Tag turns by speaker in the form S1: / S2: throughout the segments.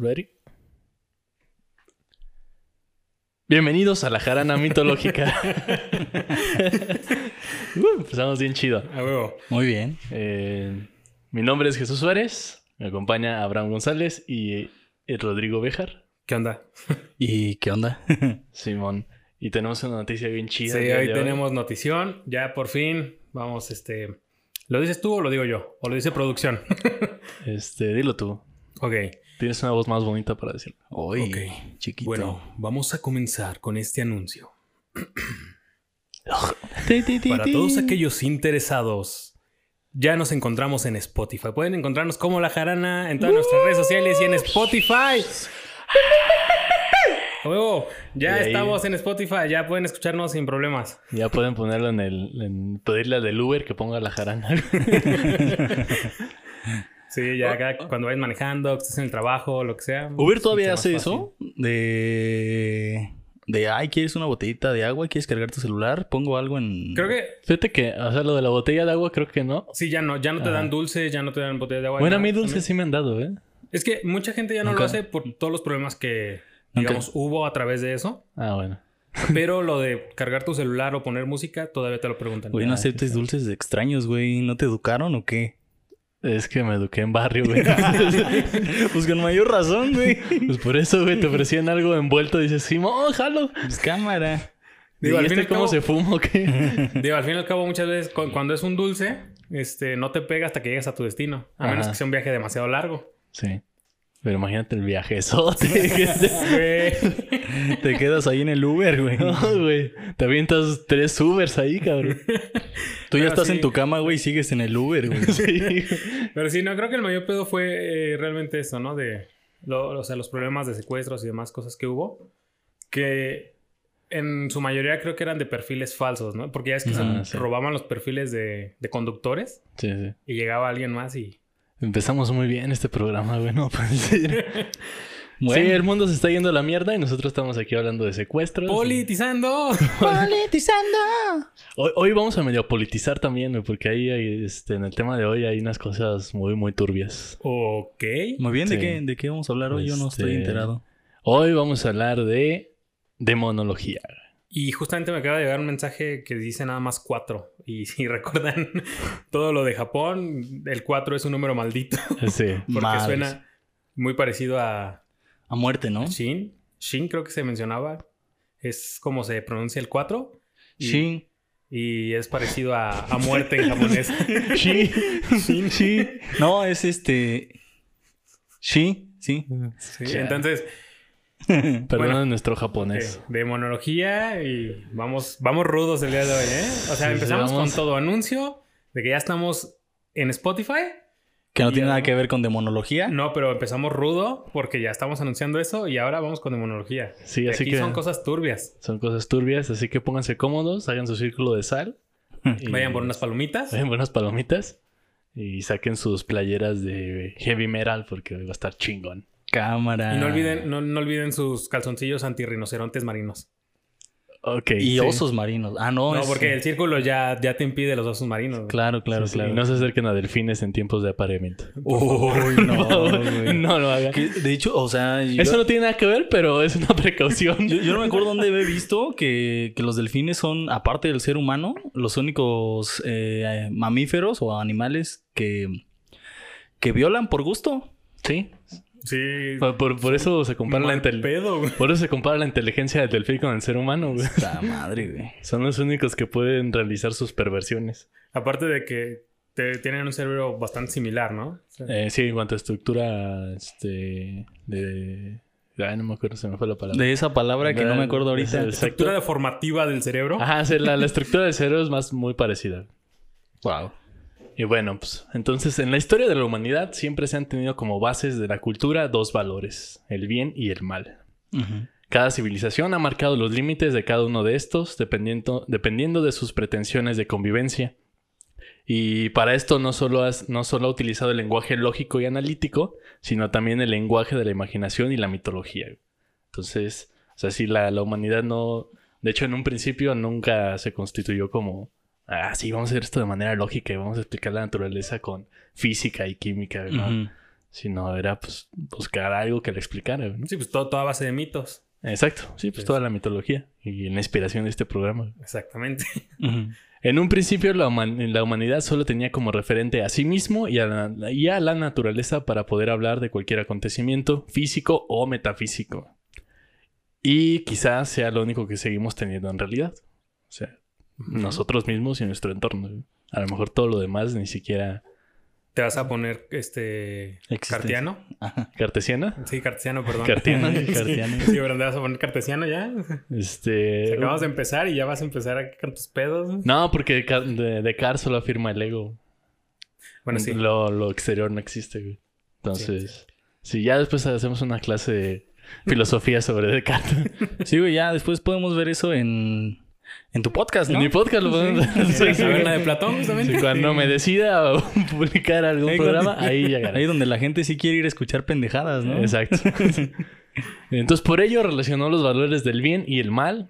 S1: Ready? Bienvenidos a la jarana mitológica. Uh, empezamos bien chido.
S2: A huevo.
S3: Muy bien.
S1: Eh, mi nombre es Jesús Suárez. Me acompaña Abraham González y eh, Rodrigo Bejar.
S2: ¿Qué onda?
S3: ¿Y qué onda?
S1: Simón. Y tenemos una noticia bien chida.
S2: Sí, hoy tenemos notición. Ya por fin vamos, este... ¿Lo dices tú o lo digo yo? ¿O lo dice producción?
S1: Este, dilo tú.
S2: ok.
S1: Tienes una voz más bonita para decirlo.
S3: Uy,
S2: Ok.
S3: chiquito.
S2: Bueno, vamos a comenzar con este anuncio. Para todos aquellos interesados, ya nos encontramos en Spotify. Pueden encontrarnos como La Jarana en todas nuestras redes sociales y en Spotify. A huevo, ya
S1: ahí-
S2: estamos en Spotify, ya pueden escucharnos sin problemas.
S1: Ya pueden ponerlo en el. En, pedirle al del Uber que ponga la jarana.
S2: Sí, ya acá cuando vayas manejando, que estés en el trabajo, lo que sea.
S3: ¿Uber
S2: es
S3: todavía hace eso? De... De, ay, ¿quieres una botellita de agua? ¿Quieres cargar tu celular? Pongo algo en...
S2: Creo que
S1: Fíjate que, o sea, lo de la botella de agua creo que no.
S2: sí, ya no, ya no te
S1: Ajá.
S2: dan dulces, ya no te dan botellas de agua.
S1: Bueno, a mí dulces sí me han dado, ¿eh?
S2: Es que mucha gente ya no
S3: Nunca.
S2: lo hace por todos los problemas que,
S3: Nunca.
S2: digamos, hubo a través de eso.
S1: Ah, bueno.
S2: Pero lo de cargar tu celular o poner música, todavía te lo preguntan.
S3: Güey, no aceptes dulces extraños, güey. ¿No te educaron o qué?
S1: Es que me eduqué en barrio, güey.
S3: pues con mayor razón, güey.
S1: pues por eso, güey, te ofrecían algo envuelto. Dices, sí, mo, jalo.
S3: Pues cámara.
S2: Digo, al
S1: ¿Y
S2: fin y
S1: este
S2: al
S1: cómo
S2: cabo-
S1: se fuma o qué?
S2: Digo, al fin y al cabo, muchas veces cu- cuando es un dulce, este, no te pega hasta que llegas a tu destino. A menos que sea un viaje demasiado largo.
S1: Sí. Pero imagínate el viajezote.
S2: Güey.
S3: Te quedas ahí en el Uber, güey.
S1: no, güey. Te avientas tres Ubers ahí, cabrón.
S3: Tú ya estás
S2: sí.
S3: en tu cama, güey, y sigues en el Uber, güey.
S1: Sí.
S2: Pero sí, no, creo que el mayor pedo fue eh, realmente eso, ¿no? De, lo- o sea, los problemas de secuestros y demás cosas que hubo. Que en su mayoría creo que eran de perfiles falsos, ¿no? Porque ya es que
S1: Ah,
S2: se
S1: sí.
S2: robaban los perfiles de, de conductores
S1: Sí, sí.
S2: y llegaba alguien más y...
S1: Empezamos muy bien este programa, güey. No puede ser.
S3: Bueno.
S1: Sí, el mundo se está yendo a la mierda y nosotros estamos aquí hablando de secuestros.
S2: ¡Politizando!
S3: ¡Politizando!
S1: Hoy, hoy vamos a medio politizar también, güey, porque ahí hay, este, en el tema de hoy hay unas cosas muy, muy turbias.
S2: ok.
S3: Muy bien, ¿de,
S1: Sí.
S3: qué, ¿de qué vamos a hablar hoy? Yo no estoy
S1: Este-
S3: enterado.
S1: Hoy vamos a hablar de demonología.
S2: Y justamente me acaba de llegar un mensaje que dice nada más cuatro. Y si recuerdan todo lo de Japón, el cuatro es un número maldito.
S1: Sí.
S2: Porque
S3: Madres.
S2: suena muy parecido a
S3: A muerte, ¿no?
S2: Shin. Shin creo que se mencionaba. Es como se pronuncia el 4. Y,
S3: Sí.
S2: Y es parecido a, a muerte en japonés.
S1: Sí.
S3: Sí. No, es este. Sí, sí.
S2: Sí. Entonces,
S1: Perdón
S2: Bueno.
S1: nuestro japonés.
S2: demonología y vamos, vamos rudos el día de hoy, ¿eh? O sea,
S1: Sí,
S2: empezamos
S1: vamos.
S2: con todo anuncio de que ya estamos en Spotify.
S3: Que no tiene nada que ver con demonología.
S2: No, pero empezamos rudo porque ya estamos anunciando eso y ahora vamos con demonología.
S1: Sí,
S2: Y
S1: así
S2: aquí
S1: que
S2: son cosas turbias.
S1: son cosas turbias, así que pónganse cómodos, hagan su círculo de sal. y-
S2: Vayan por unas palomitas.
S1: Vayan por unas palomitas y saquen sus playeras de heavy metal porque hoy va a estar chingón.
S3: Cámara.
S2: Y no olviden, no, no olviden sus calzoncillos antirrinocerontes marinos.
S1: Ok.
S3: Y
S1: sí.
S3: osos marinos. Ah, no.
S2: No,
S3: es-
S2: porque el círculo ya, ya te impide los osos marinos. güey.
S3: Claro, claro,
S1: Sí, sí,
S3: claro.
S1: y no se acerquen a delfines en tiempos de apareamiento.
S3: Uy, no, güey.
S1: no lo hagan.
S3: De hecho, o sea, yo,
S1: Eso no tiene nada que ver, pero es una precaución.
S3: yo, yo no me acuerdo dónde he visto que, que los delfines son, aparte del ser humano, los únicos eh, mamíferos o animales que, que violan por gusto.
S1: Sí.
S2: Sí.
S1: Por, por- por eso se compara la
S2: pedo, güey.
S1: Por eso se compara la inteligencia del delfín con el ser humano, güey.
S3: La madre, güey.
S1: Son los únicos que pueden realizar sus perversiones.
S2: Aparte de que te- tienen un cerebro bastante similar, ¿no? O sea,
S1: Eh, sí, en cuanto a estructura, este, de... Ay, no me acuerdo, se me fue la palabra.
S3: De esa palabra que no me acuerdo ahorita.
S1: Exacto.
S2: estructura deformativa del cerebro.
S1: Ajá, sí, la, la estructura del cerebro es más muy parecida.
S3: Wow.
S1: Y bueno, pues entonces en la historia de la humanidad siempre se han tenido como bases de la cultura dos valores, el bien y el mal. Cada civilización ha marcado los límites de cada uno de estos dependiendo, dependiendo de sus pretensiones de convivencia. Y para esto no solo, has- no solo ha utilizado el lenguaje lógico y analítico, sino también el lenguaje de la imaginación y la mitología. Entonces, o sea, si la, la humanidad no... De hecho, en un principio nunca se constituyó como... Ah, sí, vamos a hacer esto de manera lógica y vamos a explicar la naturaleza con física y química. ¿no?
S3: Ujú.
S1: sino era pues buscar algo que le explicara. ¿no?
S2: Sí, pues todo, toda base de mitos.
S1: Exacto, sí, pues toda la mitología y la inspiración de este programa.
S2: Exactamente.
S1: En un principio la, human- la humanidad solo tenía como referente a sí mismo y a, la, y a la naturaleza para poder hablar de cualquier acontecimiento físico o metafísico. Y quizás sea lo único que seguimos teniendo en realidad. O sea, nosotros mismos y nuestro entorno. A lo mejor todo lo demás ni siquiera
S2: ¿Te vas a poner este
S3: Existencia.
S2: cartiano?
S1: cartesiana.
S2: Sí, cartesiano, perdón.
S1: Cartiano.
S3: Cartiano.
S2: Sí, pero ¿te vas a poner cartesiano ya?
S1: Este.
S2: Acabamos de empezar y ya vas a empezar aquí con tus pedos.
S1: No, porque Ca- de, Descartes solo afirma el ego.
S2: Bueno, sí.
S1: Lo, lo exterior no existe, güey. Entonces, si ya después hacemos una clase de filosofía sobre Descartes.
S3: Sí, güey, ya después podemos ver eso en, en tu podcast, ¿no?
S1: En mi podcast lo podemos
S2: Sí,
S1: hacer.
S2: la caverna de Platón, justamente.
S1: Sí, cuando me decida publicar algún
S3: Ahí
S1: programa, ahí llegará.
S3: Ahí donde la gente sí quiere ir a escuchar pendejadas, ¿no?
S1: Exacto. Entonces, por ello relacionó los valores del bien y el mal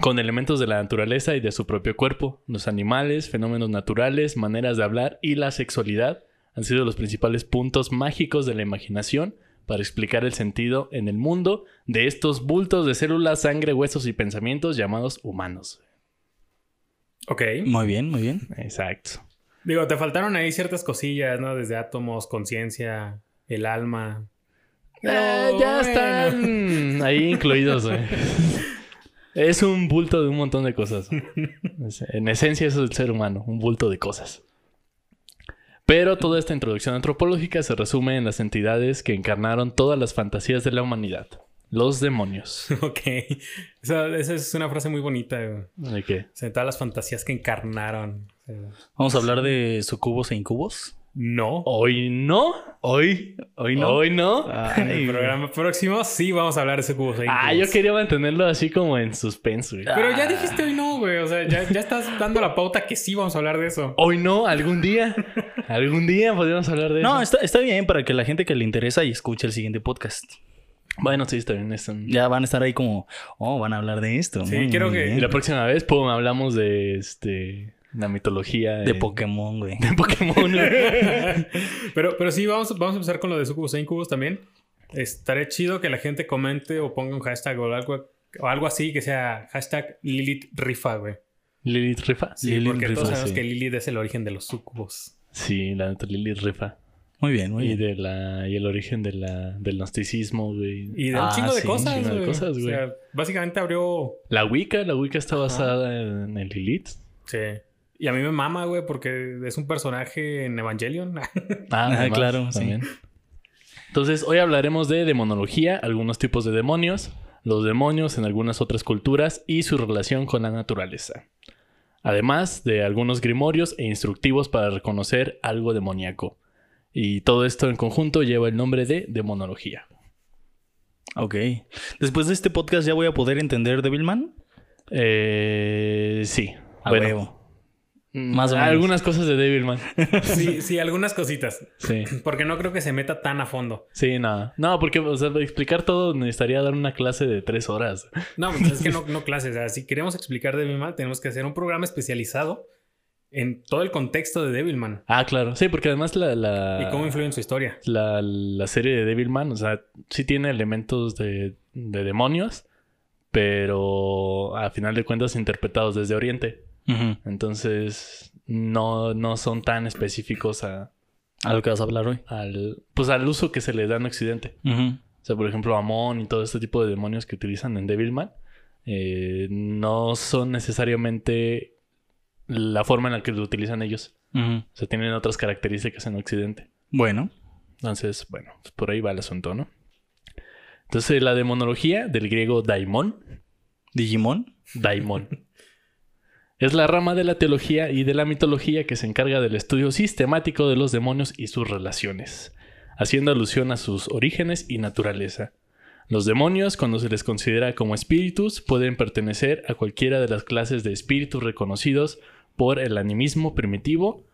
S1: con elementos de la naturaleza y de su propio cuerpo. Los animales, fenómenos naturales, maneras de hablar y la sexualidad han sido los principales puntos mágicos de la imaginación para explicar el sentido en el mundo de estos bultos de células, sangre, huesos y pensamientos llamados humanos.
S2: Ok.
S3: Muy bien, muy bien.
S1: Exacto.
S2: Digo, te faltaron ahí ciertas cosillas, ¿no? Desde átomos, conciencia, el alma.
S1: Eh, ya
S2: bueno.
S1: están ahí incluidos, güey. Es un bulto de un montón de cosas. En esencia, eso es el ser humano, un bulto de cosas. Pero toda esta introducción antropológica se resume en las entidades que encarnaron todas las fantasías de la humanidad. Los demonios.
S2: Ok. Esa, esa es una frase muy bonita, güey. O
S1: ¿De qué?
S2: sea, todas las fantasías que encarnaron. O sea,
S3: Vamos a hablar de sucubos e incubos.
S2: no.
S1: Hoy no.
S3: Hoy, hoy
S1: Hoy no.
S2: En el programa próximo sí vamos a hablar de sucubos e
S1: Ah, yo
S2: incubos.
S1: quería mantenerlo así como en suspenso. güey.
S2: Pero ya dijiste hoy no, güey. O sea, ya, ya estás dando la pauta que sí vamos a hablar de eso.
S1: Hoy no, algún día. Algún día podríamos hablar de eso.
S3: No, está, está bien para que la gente que le interesa y escuche el siguiente podcast.
S1: Bueno, sí, está bien. está bien.
S3: Ya van a estar ahí como, oh, van a hablar de esto.
S2: Sí,
S3: Muy
S2: quiero que-
S3: bien.
S1: Y la próxima vez, pum, hablamos de este la mitología
S3: De Pokémon, güey.
S1: de Pokémon.
S2: pero, pero sí, vamos, vamos a empezar con lo de sucubos e incubos también. Estaré chido que la gente comente o ponga un hashtag o algo, o algo así que sea hashtag Lilith Rifa, güey.
S1: Lilith Rifa.
S2: Sí,
S3: Lilith
S2: porque
S3: Rifa,
S2: todos sabemos
S1: sí.
S2: que Lilith es el origen de los sucubos.
S1: Sí, la neta Lilith Rifa.
S3: Muy bien, muy
S1: Y
S3: bien.
S1: de la y el origen de la del gnosticismo, güey.
S2: Y de un
S3: Ah,
S2: chingo de
S3: sí,
S2: cosas,
S1: un chingo de
S2: güey.
S1: cosas,
S2: O
S1: güey.
S2: sea, básicamente abrió...
S1: La Wicca, la Wicca está basada en, en Lilith.
S2: Sí. Y a mí me mama, güey, porque es un personaje en Evangelion.
S1: Ah,
S3: Ah,
S1: además,
S3: claro, sí.
S1: también. Entonces, hoy hablaremos de demonología, algunos tipos de demonios, los demonios en algunas otras culturas y su relación con la naturaleza. Además de algunos grimorios e instructivos para reconocer algo demoníaco. Y todo esto en conjunto lleva el nombre de demonología.
S3: Ok. Después de este podcast ya voy a poder entender Devilman.
S1: Eh, sí.
S3: A
S1: bueno,
S3: huevo.
S1: mm,
S3: Más o menos.
S1: Algunas cosas de Devilman.
S2: sí, sí, algunas cositas.
S1: Sí.
S2: Porque no creo que se meta tan a fondo.
S1: Sí, nada. No, porque o sea, explicar todo necesitaría dar una clase de tres horas.
S2: No, pues es que no, no clases. O sea, si queremos explicar Devilman, tenemos que hacer un programa especializado en todo el contexto de Devilman
S1: Ah, claro. Sí, porque además la, la,
S2: y cómo influye en su historia.
S1: la, la serie de Devilman, o sea, sí tiene elementos de, de demonios, pero a final de cuentas interpretados desde Oriente. Entonces, no, no son tan específicos a,
S3: A lo que vas a hablar hoy.
S1: al, pues al uso que se les da en Occidente. O sea, por ejemplo, Amon y todo este tipo de demonios que utilizan en Devilman eh, no son necesariamente la forma en la que lo utilizan ellos. O sea, tienen otras características en Occidente.
S3: Bueno.
S1: Entonces, bueno, pues por ahí va el asunto, ¿no? Entonces, la demonología, del griego daimon,
S3: Digimon.
S1: daimon, es la rama de la teología y de la mitología que se encarga del estudio sistemático de los demonios y sus relaciones, haciendo alusión a sus orígenes y naturaleza. Los demonios, cuando se les considera como espíritus, pueden pertenecer a cualquiera de las clases de espíritus reconocidos por el animismo primitivo,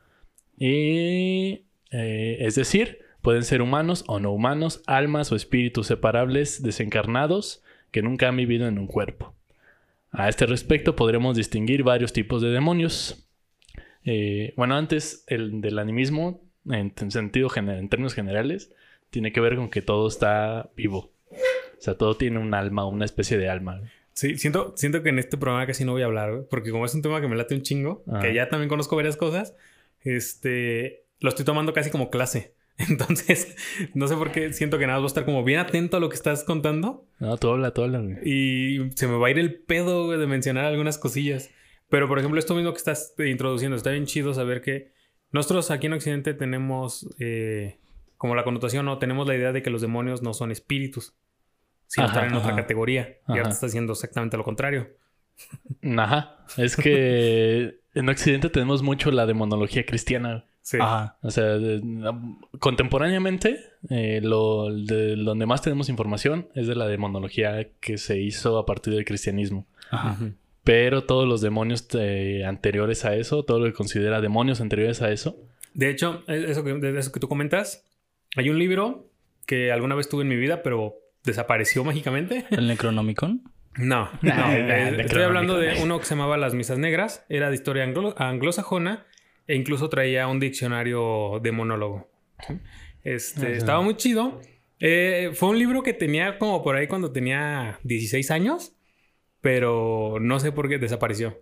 S1: y, eh, es decir, pueden ser humanos o no humanos, almas o espíritus separables desencarnados que nunca han vivido en un cuerpo. A este respecto podremos distinguir varios tipos de demonios. Eh, bueno, antes el del animismo, en, en sentido general, en términos generales, tiene que ver con que todo está vivo. O sea, todo tiene un alma, una especie de alma.
S2: Sí, siento, siento que en este programa casi no voy a hablar, güey, porque como es un tema que me late un chingo,
S1: Ah.
S2: que ya también conozco varias cosas, este, lo estoy tomando casi como clase. Entonces, no sé por qué siento que nada más voy a estar como bien atento a lo que estás contando
S1: No, tú habla, tú habla, güey.
S2: y se me va a ir el pedo güey, de mencionar algunas cosillas. Pero, por ejemplo, esto mismo que estás introduciendo, está bien chido saber que nosotros aquí en Occidente tenemos eh, como la connotación, ¿no? Tenemos la idea de que los demonios no son espíritus, sino
S1: Ajá,
S2: están en otra
S3: ajá.
S2: categoría. Y ahora está haciendo exactamente lo contrario.
S1: Ajá. Es que en Occidente tenemos mucho la demonología cristiana.
S2: Sí.
S3: Ajá.
S1: O sea, de- contemporáneamente, eh, lo, de donde más tenemos información es de la demonología que se hizo a partir del cristianismo.
S3: Ajá.
S1: Pero todos los demonios eh, anteriores a eso, todo lo que considera demonios anteriores a eso,
S2: De hecho, es- eso que, de eso que tú comentas, hay un libro que alguna vez tuve en mi vida, pero desapareció mágicamente.
S3: ¿El Necronomicon?
S2: No, no.
S1: Nah,
S2: eh,
S1: nah,
S2: estoy hablando de uno que se llamaba Las Misas Negras. Era de historia anglo- anglosajona e incluso traía un diccionario de monólogo. Este,
S1: Ajá.
S2: estaba muy chido. Eh, fue un libro que tenía como por ahí cuando tenía 16 años, pero no sé por qué desapareció.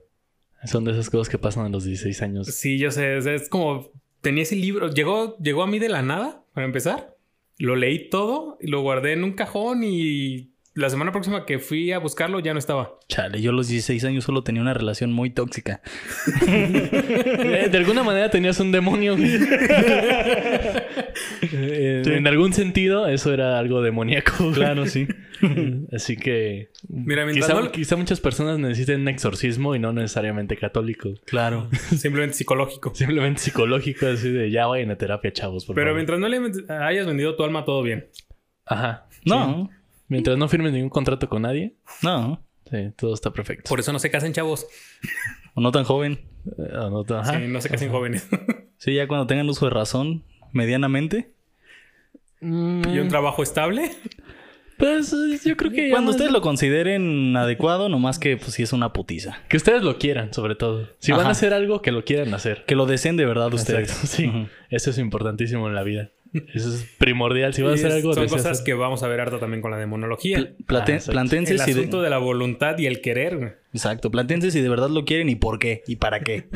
S1: son de esas cosas que pasan a los 16 años.
S2: Sí, yo sé, es, es como tenía ese libro, llegó, llegó a mí de la nada, para empezar. Lo leí todo y lo guardé en un cajón y la semana próxima que fui a buscarlo ya no estaba.
S3: Chale, yo a los 16 años solo tenía una relación muy tóxica.
S1: De alguna manera tenías un demonio. Eh, En algún sentido, eso era algo demoníaco.
S3: Claro, sí.
S1: Así que
S2: Mira, mientras
S1: quizá,
S2: no-
S1: quizá muchas personas necesiten un exorcismo y no necesariamente católico.
S3: Claro.
S2: Simplemente psicológico.
S1: Simplemente psicológico, así de ya vayan a terapia, chavos. Por
S2: Pero
S1: favor.
S2: mientras no le hayas vendido tu alma, todo bien.
S1: Ajá.
S3: No,
S1: Mientras no firmes ningún contrato con nadie,
S3: no.
S1: sí, todo está perfecto.
S2: Por eso no se casen, chavos.
S3: O no tan joven.
S1: Eh, no, ajá.
S2: Sí, no se casen jóvenes.
S3: Sí, ya cuando tengan uso de razón, medianamente.
S1: Mm,
S2: y un trabajo estable.
S1: Pues yo creo que... ya
S3: Cuando ustedes lo consideren adecuado, nomás que pues sí es una putiza.
S1: Que ustedes lo quieran, sobre todo. Si van a hacer algo, que lo quieran hacer.
S3: Que lo deseen de verdad ustedes.
S1: Exacto, sí. Eso es importantísimo en la vida. Eso es primordial. Si vas a hacer algo,
S2: son cosas
S1: hacer-
S2: que vamos a ver harto también con la demonología.
S3: Pl- plate-
S1: Ah,
S2: El
S3: si de-
S2: asunto de la voluntad y el querer. güey.
S3: Exacto, plantense si de verdad lo quieren y por qué y para qué.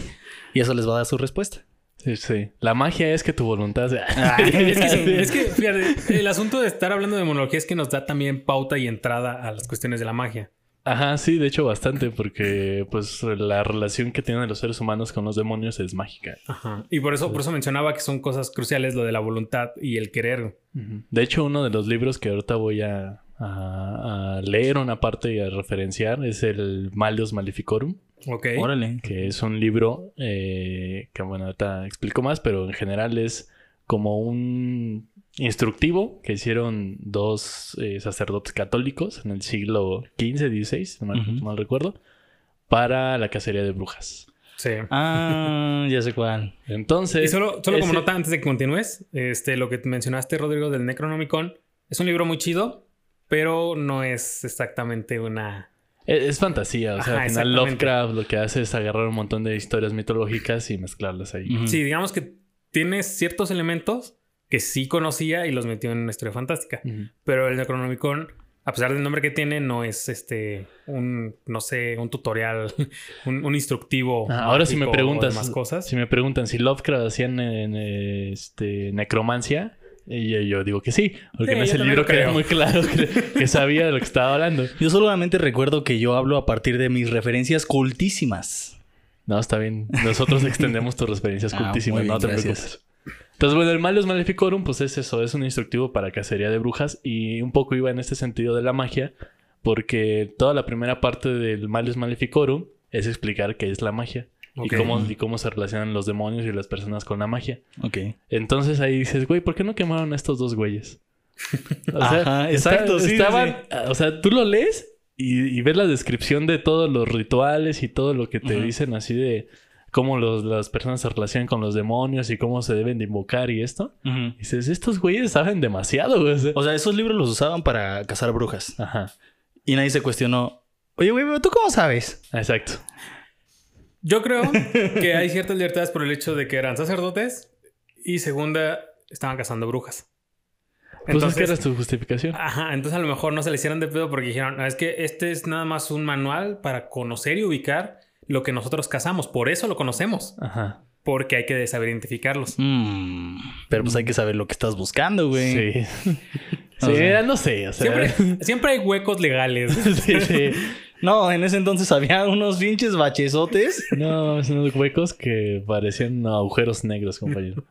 S3: Y eso les va a dar su respuesta.
S1: Sí, sí. La magia es que tu voluntad sea...
S2: es, que, sí, es que, fíjate, el asunto de estar hablando de demonología es que nos da también pauta y entrada a las cuestiones de la magia.
S1: Ajá, sí, de hecho bastante, porque pues la relación que tienen los seres humanos con los demonios es mágica.
S2: Ajá. Y por eso, por eso mencionaba que son cosas cruciales lo de la voluntad y el querer.
S1: De hecho, uno de los libros que ahorita voy a, a- a leer una parte y a referenciar es el Malius Maleficorum,
S2: Ok.
S3: Órale.
S1: que es un libro eh, que, bueno, ahorita explico más, pero en general es como un instructivo que hicieron dos eh, sacerdotes católicos en el siglo XV, XVI, si mal,
S3: Ujú.
S1: mal recuerdo, para la cacería de brujas.
S2: Sí.
S3: Ah, ya sé cuál.
S1: Entonces...
S2: Y solo, solo como nota antes de que continúes, este, lo que mencionaste, Rodrigo, del Necronomicon, es un libro muy chido, pero no es exactamente una.
S1: Es, es fantasía, o sea,
S2: Ajá,
S1: al final
S2: exactamente.
S1: Lovecraft lo que hace es agarrar un montón de historias mitológicas y mezclarlas ahí.
S2: Sí, digamos que tiene ciertos elementos que sí conocía y los metió en una historia fantástica. Pero el Necronomicon, a pesar del nombre que tiene, no es este un, no sé, un tutorial, un, un instructivo.
S1: Ah, ahora si me preguntas,
S2: demás cosas.
S1: si me preguntan si Lovecraft hacía en, en, eh, este, necromancia, y yo, digo que sí, porque
S2: Sí,
S1: en ese
S2: yo también
S1: libro
S2: creo.
S1: muy claro que, que sabía de lo que estaba hablando.
S3: Yo solamente recuerdo que yo hablo a partir de mis referencias cultísimas.
S1: No, está bien. Nosotros extendemos tus referencias
S3: Ah,
S1: cultísimas, no
S3: bien,
S1: te
S3: gracias.
S1: preocupes. Entonces, bueno, el Malus Maleficorum, pues es eso, es un instructivo para cacería de brujas y un poco iba en este sentido de la magia, porque toda la primera parte del Malus Maleficorum es explicar qué es la magia y, cómo, y cómo se relacionan los demonios y las personas con la magia.
S3: Ok.
S1: Entonces ahí dices, güey, ¿por qué no quemaron a estos dos güeyes? O
S3: Ajá, exacto, sí, sí,
S1: estaban- O sea, tú lo lees y, y ves la descripción de todos los rituales y todo lo que te dicen así de cómo los- las personas se relacionan con los demonios y cómo se deben de invocar y esto. Y dices, estos güeyes saben demasiado, güey. O sea,
S3: esos libros los usaban para cazar brujas.
S1: Ajá,
S3: Y nadie se cuestionó. Oye, güey, pero ¿tú cómo sabes?
S1: exacto.
S2: Yo creo que hay ciertas libertades por el hecho de que eran sacerdotes y segunda, estaban cazando brujas.
S1: Pues es que era su justificación.
S2: Ajá, entonces a lo mejor no se le hicieron de pedo porque dijeron, "No, es que este es nada más un manual para conocer y ubicar lo que nosotros cazamos. Por eso lo conocemos.
S1: Ajá.
S2: Porque hay que saber identificarlos.
S3: Mm, pero pues hay que saber lo que estás buscando, güey.
S1: Sí.
S3: O
S1: Sí,
S3: sea,
S1: no sé, o sea.
S2: Siempre, siempre hay huecos legales.
S1: sí, sí.
S3: No, en ese entonces había unos pinches bachesotes.
S1: No, unos huecos que parecían agujeros negros, compañero.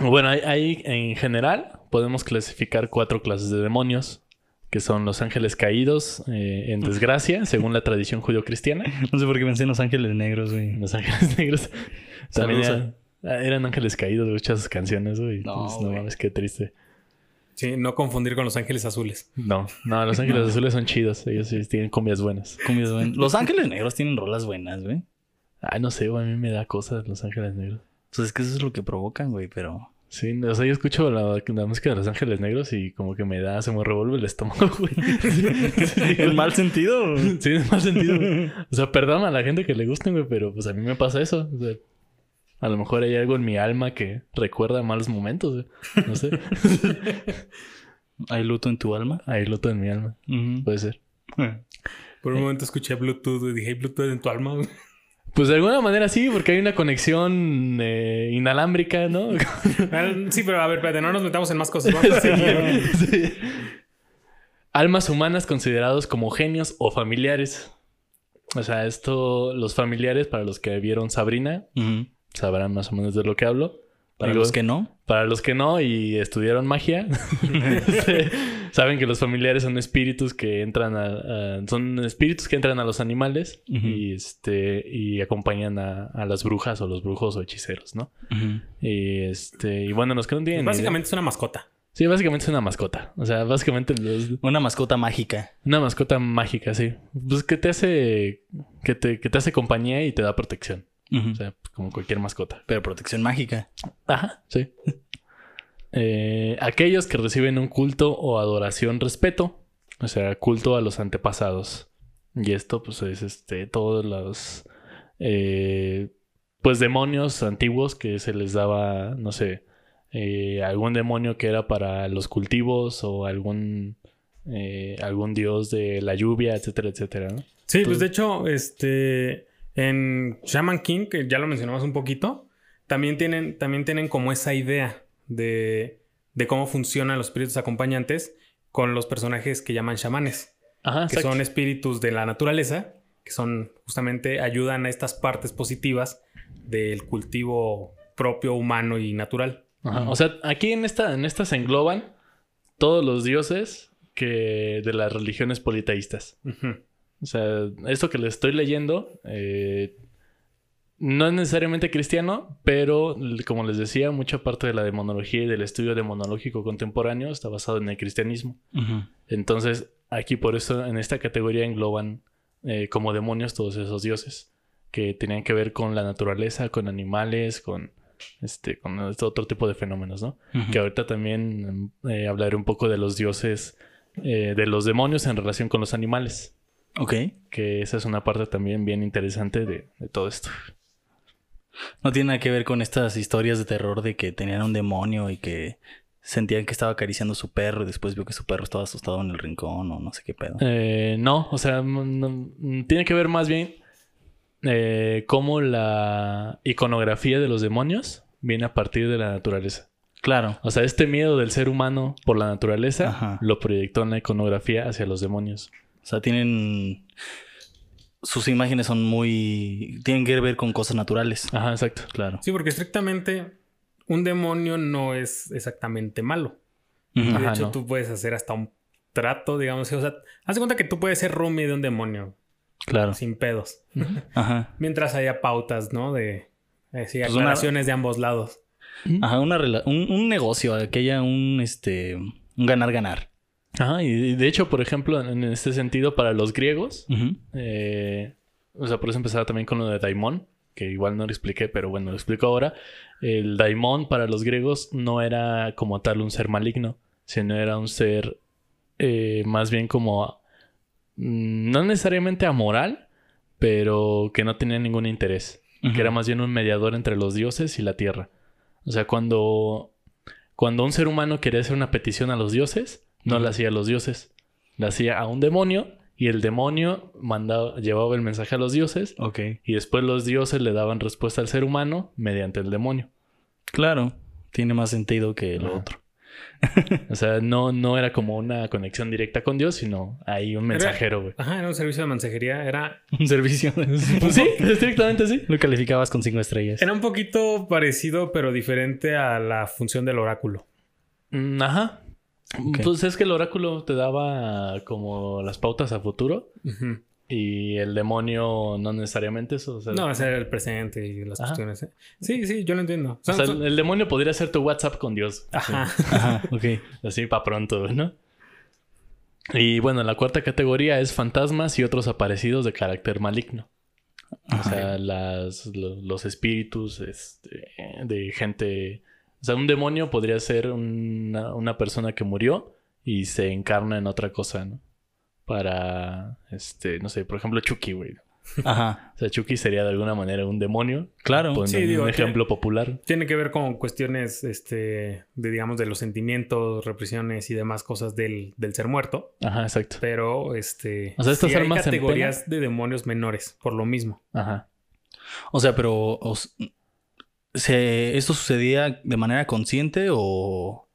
S1: Bueno, hay- en general podemos clasificar cuatro clases de demonios, que son los ángeles caídos eh, en desgracia, según la tradición judio-cristiana.
S3: No sé por qué pensé en los ángeles negros, güey.
S1: Los ángeles negros también
S3: Saludos
S1: eran, eran ángeles caídos, muchas canciones, güey.
S3: No,
S1: Pues, mames, qué triste.
S2: Sí, no confundir con los ángeles azules.
S1: No, no, los ángeles azules son chidos, ellos sí tienen cumbias buenas.
S3: Cumbias buenas. Los ángeles negros tienen rolas buenas, güey.
S1: Ay, no sé, güey, a mí me da cosas los ángeles negros.
S3: Entonces es que eso es lo que provocan, güey, pero...
S1: Sí, o sea, yo escucho la, la música de Los Ángeles Negros y como que me da, se me revuelve el estómago, güey.
S3: ¿En mal sentido?
S1: Sí, en mal sentido. güey. O sea, perdón a la gente que le gusten, güey, pero pues a mí me pasa eso. O sea, a lo mejor hay algo en mi alma que recuerda malos momentos, güey. No sé.
S3: ¿Hay luto en tu alma?
S1: Hay luto en mi alma. Puede ser.
S2: Por un momento escuché Bluetooth y dije, ¿hay Bluetooth en tu alma? Güey?"
S1: Pues de alguna manera sí, porque hay una conexión eh, inalámbrica, ¿no?
S2: Sí, pero a ver, espérate, no nos metamos en más cosas.
S1: Sí. Almas humanas considerados como genios o familiares. O sea, esto, los familiares, para los que vieron Sabrina, sabrán más o menos de lo que hablo.
S3: Para
S1: Digo,
S3: los que no.
S1: para los que no y estudiaron magia, este, saben que los familiares son espíritus que entran a, a- son espíritus que entran a los animales y este y acompañan a, a las brujas o los brujos o hechiceros, ¿no? Y este y bueno, los que no tienen
S2: Básicamente es una mascota.
S1: sí, básicamente es una mascota, o sea, básicamente los-
S3: Una mascota mágica.
S1: una mascota mágica, sí, pues que te hace que te que te hace compañía y te da protección, O sea, como cualquier mascota.
S3: Pero protección mágica.
S1: Ajá, sí. Eh, aquellos que reciben un culto o adoración respeto, o sea, culto a los antepasados. Y esto, pues, es este, todos los, eh, pues, demonios antiguos que se les daba, no sé, eh, algún demonio que era para los cultivos o algún, eh, algún dios de la lluvia, etcétera, etcétera, ¿no?
S2: Sí,
S1: pues
S2: de hecho, este, en Shaman King, que ya lo mencionamos un poquito, también tienen, también tienen como esa idea de, de cómo funcionan los espíritus acompañantes con los personajes que llaman chamanes,
S1: Ajá,
S2: que
S1: exacto.
S2: son espíritus de la naturaleza, que son justamente ayudan a estas partes positivas del cultivo propio humano y natural.
S1: Ajá, O sea, aquí en esta, en esta se engloban todos los dioses que de las religiones politeístas.
S2: Ujú.
S1: O sea, esto que le estoy leyendo eh, no es necesariamente cristiano, pero como les decía, mucha parte de la demonología y del estudio demonológico contemporáneo está basado en el cristianismo. Entonces, aquí por eso en esta categoría engloban eh, como demonios todos esos dioses que tenían que ver con la naturaleza, con animales, con este, con este otro tipo de fenómenos, ¿no? Que ahorita también eh, hablaré un poco de los dioses, eh, de los demonios en relación con los animales.
S3: Ok.
S1: Que esa es una parte también bien interesante de, de todo esto.
S3: No tiene nada que ver con estas historias de terror de que tenían un demonio y que sentían que estaba acariciando a su perro y después vio que su perro estaba asustado en el rincón o no sé qué pedo.
S1: Eh, no, o sea, no- tiene que ver más bien eh, cómo la iconografía de los demonios viene a partir de la naturaleza.
S3: Claro.
S1: O sea, este miedo del ser humano por la naturaleza
S3: Ajá.
S1: lo proyectó en la iconografía hacia los demonios.
S3: O sea, tienen... Sus imágenes son muy... Tienen que ver con cosas naturales.
S1: Ajá, exacto.
S3: Claro.
S2: Sí, porque estrictamente un demonio no es exactamente malo.
S3: Ujú.
S2: de
S1: Ajá,
S2: hecho,
S1: no.
S2: tú puedes hacer hasta un trato, digamos. O sea, haz de cuenta que tú puedes ser roomie de un demonio
S3: Claro.
S2: sin pedos.
S3: Ajá.
S2: Mientras haya pautas, ¿no? De eh, sí,
S3: Pues una-
S2: de ambos lados.
S3: Ajá, una rela- un, un negocio, que haya un, este, un ganar-ganar.
S1: Ajá, y de hecho, por ejemplo, en este sentido, para los griegos. Eh, o sea, por eso empezaba también con lo de Daimon, que igual no lo expliqué, pero bueno, lo explico ahora. El Daimon para los griegos no era como tal un ser maligno, sino era un ser eh, más bien como, mm, no necesariamente amoral, pero que no tenía ningún interés, que era más bien un mediador entre los dioses y la tierra. O sea, cuando, Cuando un ser humano quería hacer una petición a los dioses, no la hacía a los dioses. La hacía a un demonio y el demonio mandaba, llevaba el mensaje a los dioses
S3: Ok.
S1: y después los dioses le daban respuesta al ser humano mediante el demonio.
S3: Claro. Tiene más sentido que lo
S1: Ajá.
S3: otro.
S1: O sea, no, no era como una conexión directa con Dios, sino hay un mensajero, güey.
S2: Ajá, era un servicio de mensajería. Era,
S3: Un servicio.
S1: Pues sí, estrictamente sí.
S3: Lo calificabas con cinco estrellas.
S2: era un poquito parecido, pero diferente a la función del oráculo.
S1: Mm, Ajá. Pues es que el oráculo te daba como las pautas a futuro y el demonio no necesariamente eso. O sea,
S2: No, ese era el presente y las
S1: Ajá.
S2: cuestiones. ¿eh? Sí, sí, yo lo entiendo.
S1: o sea,
S2: son-
S1: el demonio podría ser tu WhatsApp con Dios.
S2: Ajá.
S3: Ajá, ok.
S1: Así para pronto, ¿no? Y bueno, la cuarta categoría es fantasmas y otros aparecidos de carácter maligno. O sea, las, lo- los espíritus este, de gente... O sea, un demonio podría ser una, una persona que murió y se encarna en otra cosa, ¿no? Para, este, no sé, por ejemplo, Chucky, güey.
S3: Ajá.
S1: O sea, Chucky sería de alguna manera un demonio.
S3: Claro.
S2: Sí, digo,
S1: un
S2: que-
S1: ejemplo popular.
S2: Tiene que ver con cuestiones, este, de digamos, de los sentimientos, represiones y demás cosas del, del ser muerto.
S1: Ajá, exacto.
S2: Pero, este,
S1: O sea, estas
S2: sí hay
S1: almas en
S2: categorías de demonios menores, por lo mismo.
S1: Ajá.
S3: O sea, pero os- se, ¿esto sucedía de manera consciente o,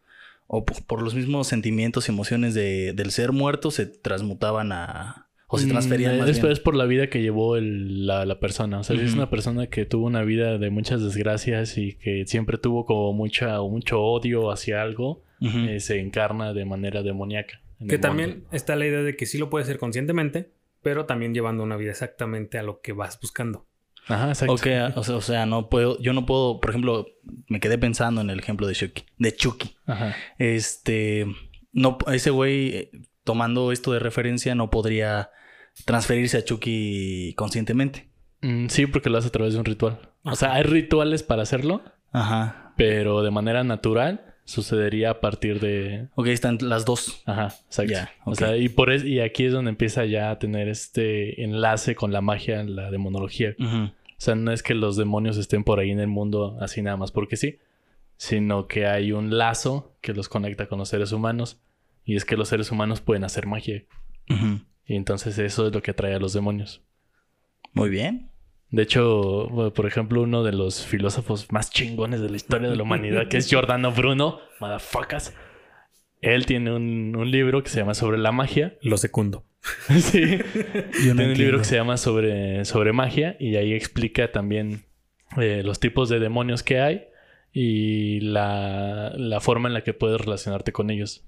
S3: por los mismos sentimientos y emociones de- del ser muerto se transmutaban a... o se transferían
S1: Mm,
S3: más
S1: es,
S3: bien?
S1: es por la vida que llevó el- la, la persona. O sea, si es
S3: Ujú.
S1: una persona que tuvo una vida de muchas desgracias y que siempre tuvo como mucha, mucho odio hacia algo, eh, se encarna de manera demoníaca.
S2: Que también
S1: mundo.
S2: está la idea de que sí lo puedes hacer conscientemente, pero también llevando una vida exactamente a lo que vas buscando.
S1: Ajá, exacto.
S3: Ok, a- o sea, o sea, no puedo, yo no puedo, por ejemplo, me quedé pensando en el ejemplo de Chucky, de Chucky.
S1: Ajá.
S3: Este, no, ese güey, eh, tomando esto de referencia, no podría transferirse a Chucky conscientemente.
S1: Mm, sí, porque lo hace a través de un ritual. O sea, hay rituales para hacerlo,
S3: Ajá.
S1: pero de manera natural sucedería a partir de...
S3: Ok, están las dos.
S1: Ajá, exacto. O sea, y por es- y aquí es donde empieza ya a tener este enlace con la magia, la demonología. O sea, no es que los demonios estén por ahí en el mundo así nada más porque sí, sino que hay un lazo que los conecta con los seres humanos y es que los seres humanos pueden hacer magia y entonces eso es lo que atrae a los demonios.
S3: Muy bien.
S1: De hecho, por ejemplo, uno de los filósofos más chingones de la historia de la humanidad, que es Giordano Bruno, motherfuckers, él tiene un, un libro que se llama Sobre la magia.
S2: Lo secundo.
S1: sí.
S3: Yo no
S1: Tiene un libro que se llama sobre, sobre magia y ahí explica también eh, los tipos de demonios que hay y la, la forma en la que puedes relacionarte con ellos.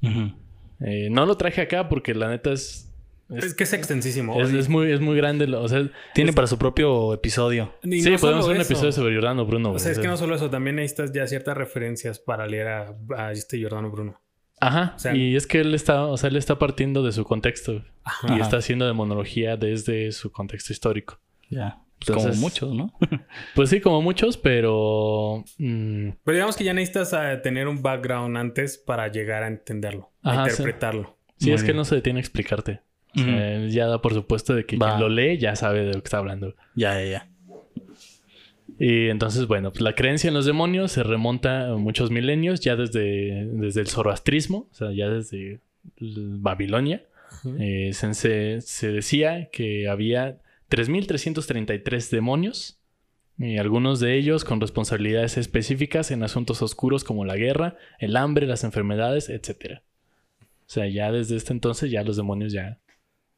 S1: Eh, no lo traje acá porque la neta es...
S2: Es,
S1: Es,
S2: que es extensísimo.
S1: es- es muy, es muy grande. lo- O sea,
S3: Tiene
S1: es-
S3: para su propio episodio.
S2: Y
S1: sí,
S2: no
S1: podemos hacer un
S2: eso.
S1: episodio sobre Giordano Bruno.
S2: O sea, es que no solo eso, también necesitas ya ciertas referencias para leer a, a este Giordano Bruno.
S1: Ajá.
S2: O sea-
S1: y es que él está, o sea, él está partiendo de su contexto
S2: Ajá.
S1: y
S3: Ajá.
S1: está haciendo demonología desde su contexto histórico.
S3: Ya.
S1: Entonces-
S3: Como muchos, ¿no?
S1: Pues sí, como muchos, pero mm,
S2: Pero digamos que ya necesitas eh, tener un background antes para llegar a entenderlo, a
S1: Ajá, sí.
S2: interpretarlo.
S1: sí, es que no se detiene a explicarte. O sea, ya da por supuesto de que
S3: Va.
S1: quien lo lee ya sabe de lo que está hablando.
S3: Ya, ya, ya.
S1: Y entonces, bueno, pues la creencia en los demonios se remonta a muchos milenios, ya desde, desde el zoroastrismo, o sea, ya desde Babilonia. Eh, se, se- se decía que había 3.333 demonios, y algunos de ellos con responsabilidades específicas en asuntos oscuros como la guerra, el hambre, las enfermedades, etc. O sea, ya desde este entonces ya los demonios ya...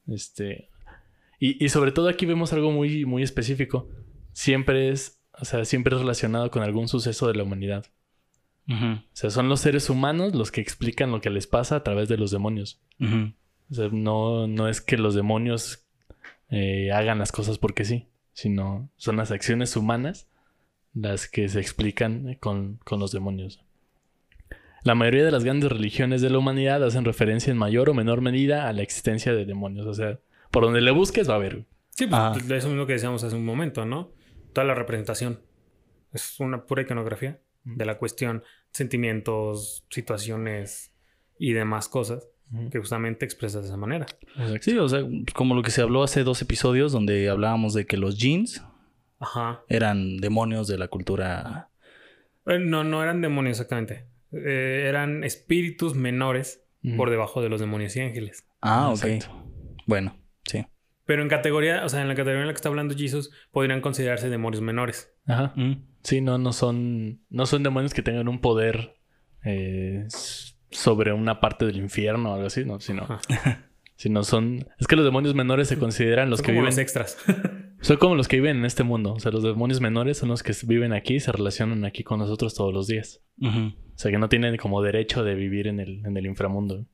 S1: Este, y, y sobre todo aquí vemos algo muy, muy específico. Siempre es, o sea, siempre es relacionado con algún suceso de la humanidad. O sea, son los seres humanos los que explican lo que les pasa a través de los demonios. O sea, no, no es que los demonios eh, hagan las cosas porque sí, sino son las acciones humanas las que se explican con, con los demonios. La mayoría de las grandes religiones de la humanidad hacen referencia en mayor o menor medida a la existencia de demonios. O sea, por donde le busques va a haber.
S2: Sí, pues
S3: Ah.
S2: pues, eso mismo que decíamos hace un momento, ¿no? Toda la representación. Es una pura iconografía de la cuestión, sentimientos, situaciones y demás cosas que justamente expresas de esa manera.
S3: Sí, o sea, como lo que se habló hace dos episodios donde hablábamos de que los jeans
S2: Ajá.
S3: eran demonios de la cultura.
S2: Eh, No, no eran demonios exactamente. Eh, eran espíritus menores por debajo de los demonios y ángeles.
S3: Ah, ok.
S1: Exacto.
S3: Bueno, sí.
S2: Pero en categoría, o sea, en la categoría en la que está hablando Jesus, podrían considerarse demonios menores.
S1: Ajá.
S3: Mm.
S1: Sí, no, no son, no son demonios que tengan un poder eh, sobre una parte del infierno o algo así, no, sino,
S2: Ajá.
S1: sino son, es que los demonios menores se consideran los
S2: Son
S1: que
S2: como
S1: viven,
S2: los extras.
S1: son como los que viven en este mundo, o sea, los demonios menores son los que viven aquí y se relacionan aquí con nosotros todos los días,
S3: Ujú.
S1: O sea, que no tienen como derecho de vivir en el, en el inframundo.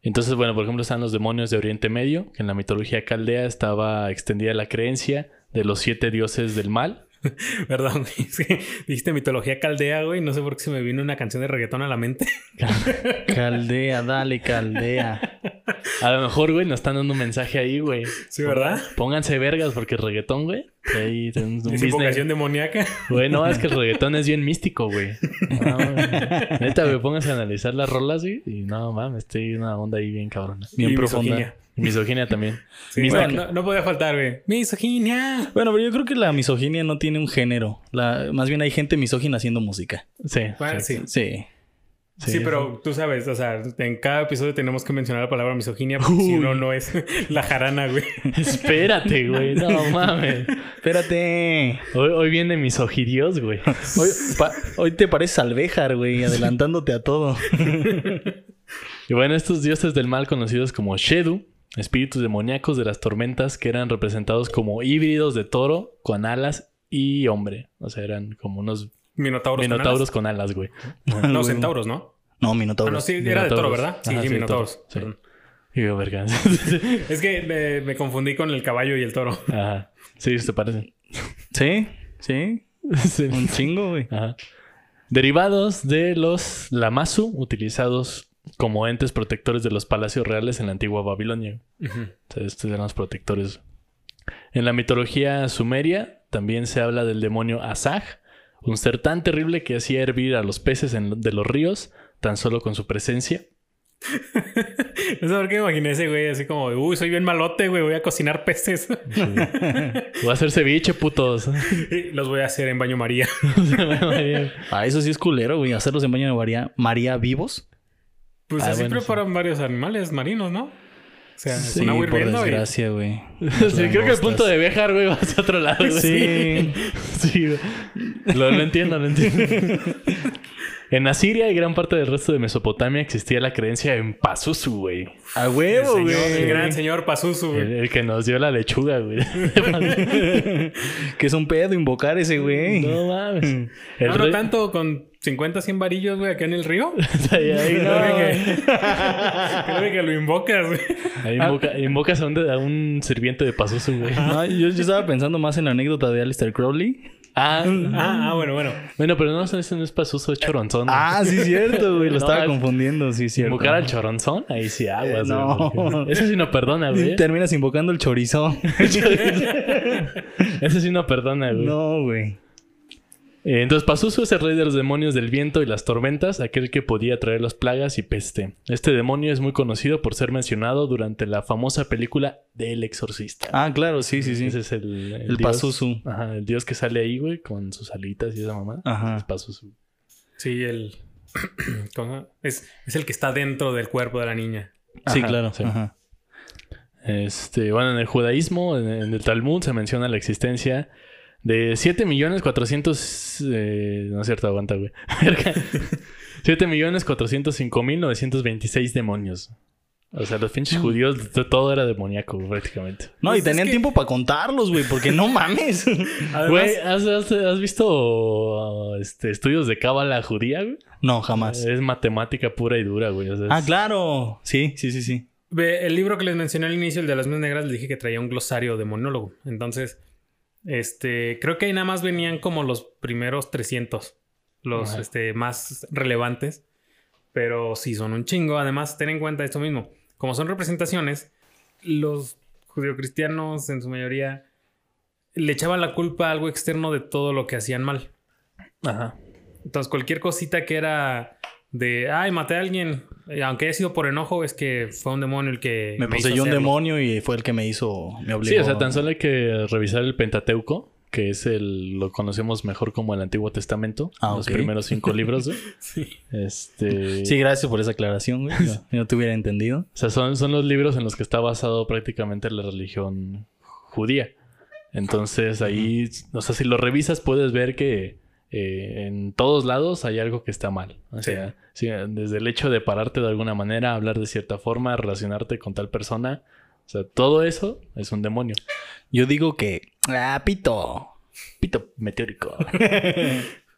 S1: Entonces, bueno, por ejemplo, están los demonios de Oriente Medio, que en la mitología caldea estaba extendida la creencia de los siete dioses del mal.
S2: Perdón. Es que dijiste mitología caldea, güey. No sé por qué se me vino una canción de reggaetón a la mente.
S3: Caldea, dale, caldea.
S1: A lo mejor, güey, nos están dando un mensaje ahí, güey.
S2: Sí, ¿verdad?
S1: Pónganse vergas porque el reggaetón, güey. Ahí tenemos un
S2: demoníaca.
S1: Güey, no, es que el reggaetón es bien místico, güey. No, güey. Neta, güey, pónganse a analizar las rolas, güey. Y no, mames, estoy en una onda ahí bien cabrona.
S3: Bien
S2: Y
S3: profunda.
S2: misoginia.
S1: Misoginia también.
S2: Sí, bueno, no, no podía faltar, güey. Misoginia.
S3: Bueno, pero yo creo que la misoginia no tiene un género. La, más bien hay gente misógina haciendo música.
S1: Sí.
S2: Bueno, sí.
S3: Sí.
S2: Sí, pero tú sabes, o sea, en cada episodio tenemos que mencionar la palabra misoginia porque si no, no es la jarana, güey.
S1: Espérate, güey. No mames.
S3: Espérate.
S1: Hoy, hoy viene misogidios, güey.
S3: Hoy, pa- hoy te pareces alvejar, güey, adelantándote a todo.
S1: Y bueno, estos dioses del mal conocidos como Shedu, espíritus demoníacos de las tormentas que eran representados como híbridos de toro con alas y hombre. O sea, eran como unos
S2: Minotauros. con
S1: minotauros con alas, güey.
S2: alas. No, centauros, ¿no?
S3: No,
S2: Ah,
S3: Minotauro.
S2: no, sí, era de toro,
S1: Minotauros.
S2: ¿verdad? Sí,
S1: Ajá,
S2: sí,
S1: sí,
S2: minotauros.
S1: sí. Y yo, verga.
S2: Es que me, me confundí con el caballo y el toro.
S1: Ajá. Sí, se parecen.
S3: Sí, sí.
S1: Sí.
S3: Un chingo, güey.
S1: Ajá. Derivados de los Lamasu, utilizados como entes protectores de los palacios reales en la antigua Babilonia. Estos eran los protectores. En la mitología sumeria también se habla del demonio Asag, un ser tan terrible que hacía hervir a los peces en- de los ríos tan solo con su presencia.
S2: No sé por qué me imaginé ese güey así como, uy, soy bien malote, güey, voy a cocinar peces.
S1: Voy a hacer ceviche, putos.
S2: Los voy a hacer en baño María.
S3: Ah, eso sí es culero, güey. Hacerlos en baño de María, María vivos.
S2: Pues
S1: Ah,
S2: así
S1: bueno, sí.
S2: preparan varios animales marinos, ¿no? O sea,
S3: Sí,
S2: agua
S3: por desgracia, güey.
S1: sí, creo que el punto de viajar, güey, va hacia otro lado. güey.
S3: Sí.
S1: Sí, güey. Lo, lo entiendo, lo entiendo. En Asiria y gran parte del resto de Mesopotamia existía la creencia en Pazuzu, güey.
S3: A huevo, güey.
S2: el gran señor Pazuzu,
S1: El,
S2: güey.
S1: el que nos dio la lechuga, güey.
S3: que es un pedo invocar ese güey.
S1: no mames. El
S2: No, no
S1: rey-
S2: tanto con 50, 100 varillos, güey, acá en el río.
S1: Ahí, ahí,
S2: Creo
S1: no.
S2: que, creo que lo invocas, güey.
S1: Ahí invoca- invocas a un, de- a un sirviente de Pazuzu, güey.
S3: No, yo, yo estaba pensando más en la anécdota de Alistair Crowley.
S1: Ah,
S2: Ah, ah, bueno, bueno.
S1: bueno, pero no, ese no es Pazuzu, es choronzón.
S3: Ah, sí, cierto, güey. Lo
S1: No,
S3: estaba
S1: es-
S3: confundiendo, sí, cierto.
S1: Invocar al choronzón, ahí sí aguas,
S3: No.
S1: güey, Ese sí no perdona, güey.
S3: Terminas invocando el chorizo.
S1: Ese sí no perdona, güey.
S3: no, güey.
S1: Eh, Entonces, Pazuzu es el rey de los demonios del viento y las tormentas, aquel que podía traer las plagas y peste. Este demonio es muy conocido por ser mencionado durante la famosa película del exorcista.
S3: Ah, claro, sí, sí, sí.
S1: Ese es el,
S3: El
S1: dios-
S3: Pazuzu.
S1: Ajá, el dios que sale ahí, güey, con sus alitas y esa mamá.
S3: Ajá.
S1: Es Pazuzu.
S2: Sí, el. Es, es el que está dentro del cuerpo de la niña.
S3: Sí, claro.
S1: sí.
S3: Ajá.
S1: Este, bueno, en el judaísmo, en, en el Talmud, se menciona la existencia de 7 millones 400... eh, no es cierto, aguanta, güey. 7 millones 405 mil 926 demonios. O sea, los pinches judíos, todo era demoníaco, prácticamente.
S3: No,
S2: Pues
S3: y
S2: es
S3: tenían
S2: que-
S3: tiempo para contarlos, güey, porque no mames.
S2: Además,
S1: Güey, ¿has, has- has visto este, estudios de cábala judía, güey?
S3: No, jamás.
S1: Es matemática pura y dura, güey. o sea,
S3: Ah, claro. Sí, sí, sí, sí.
S2: ve, el libro que les mencioné al inicio, el de las Minas negras, les dije que traía un glosario de monólogo. Entonces, este, creo que ahí nada más venían como los primeros 300, los
S1: Ajá.
S2: este, más relevantes. Pero sí son un chingo. Además, ten en cuenta esto mismo. Como son representaciones, los judeocristianos en su mayoría le echaban la culpa a algo externo de todo lo que hacían mal.
S1: Ajá.
S2: Entonces, cualquier cosita que era de, ay, maté a alguien, eh, aunque haya sido por enojo, es que fue un demonio el que
S3: Me
S2: hizo
S3: poseyó un demonio y fue el que me hizo, me obligó.
S1: Sí, o sea, tan solo hay que revisar el Pentateuco, que es el, lo conocemos mejor como el Antiguo Testamento.
S3: Ah,
S1: Los primeros cinco libros, güey.
S2: Sí.
S1: Este.
S3: Sí, gracias por esa aclaración, güey. Yo no te hubiera entendido.
S1: O sea, son, son los libros en los que está basado prácticamente la religión judía. Entonces ahí, o sea, si lo revisas puedes ver que eh, en todos lados hay algo que está mal. O sea, sí, desde el hecho de pararte de alguna manera, hablar de cierta forma, relacionarte con tal persona. O sea, todo eso es un demonio.
S3: Yo digo que. Ah, pito.
S1: Pito meteórico.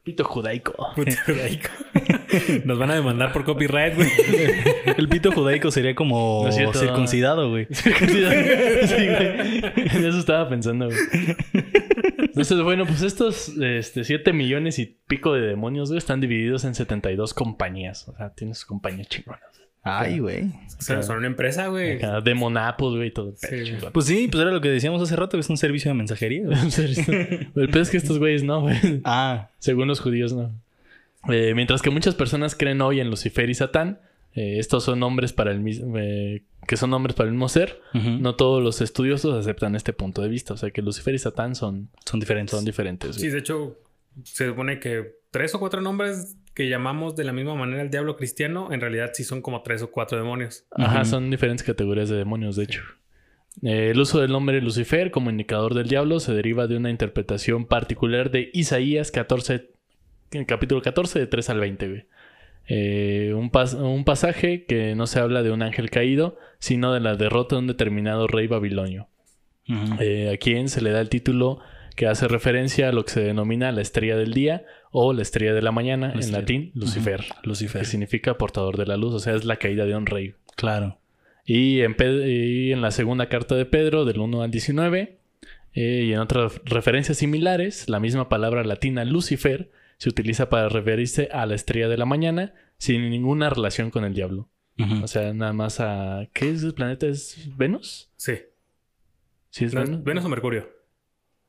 S1: Pito judaico.
S2: Puto judaico. Nos van a demandar por copyright, güey.
S3: El pito judaico sería como
S1: No cierto.
S3: circuncidado, güey.
S1: Sí, güey. En eso estaba pensando, güey. Entonces, bueno, pues estos este, 7 millones y pico de demonios, güey, están divididos en 72 compañías. O sea, tienes compañías chingonas.
S3: Ay, güey.
S2: O sea, son una empresa, güey.
S1: Acá, Demon Apples, güey, todo.
S2: Sí.
S3: Pues sí, pues era lo que decíamos hace rato, que es un servicio de mensajería.
S1: El peor es que estos güeyes no, güey.
S3: Ah,
S1: Según los judíos, no. Eh, mientras que muchas personas creen hoy en Lucifer y Satán, eh, estos son nombres para el mismo, eh, que son nombres para el mismo ser. No todos los estudiosos aceptan este punto de vista. O sea que Lucifer y Satán son,
S3: son diferentes.
S1: son diferentes.
S2: Sí, de hecho, se supone que tres o cuatro nombres que llamamos de la misma manera el diablo cristiano, en realidad sí son como tres o cuatro demonios.
S1: Ajá, son diferentes categorías de demonios, de hecho. Eh, el uso del nombre Lucifer como indicador del diablo se deriva de una interpretación particular de Isaías 14, en el capítulo 14, de 3 al 20, güey. Eh, un, pas- un pasaje que no se habla de un ángel caído, sino de la derrota de un determinado rey babilonio. Eh, a quien se le da el título que hace referencia a lo que se denomina la estrella del día o la estrella de la mañana, en latín, Lucifer,
S3: Lucifer.
S1: que significa portador de la luz, o sea, es la caída de un rey.
S3: Claro.
S1: Y en, Ped- y en la segunda carta de Pedro, del 1 al 19, eh, y en otras referencias similares, la misma palabra latina Lucifer se utiliza para referirse a la estrella de la mañana sin ninguna relación con el diablo. O sea, nada más a... ¿Qué es el planeta? ¿Es Venus?
S2: Sí.
S1: ¿Sí es
S2: ¿No
S1: Venus?
S2: ¿Venus o Mercurio?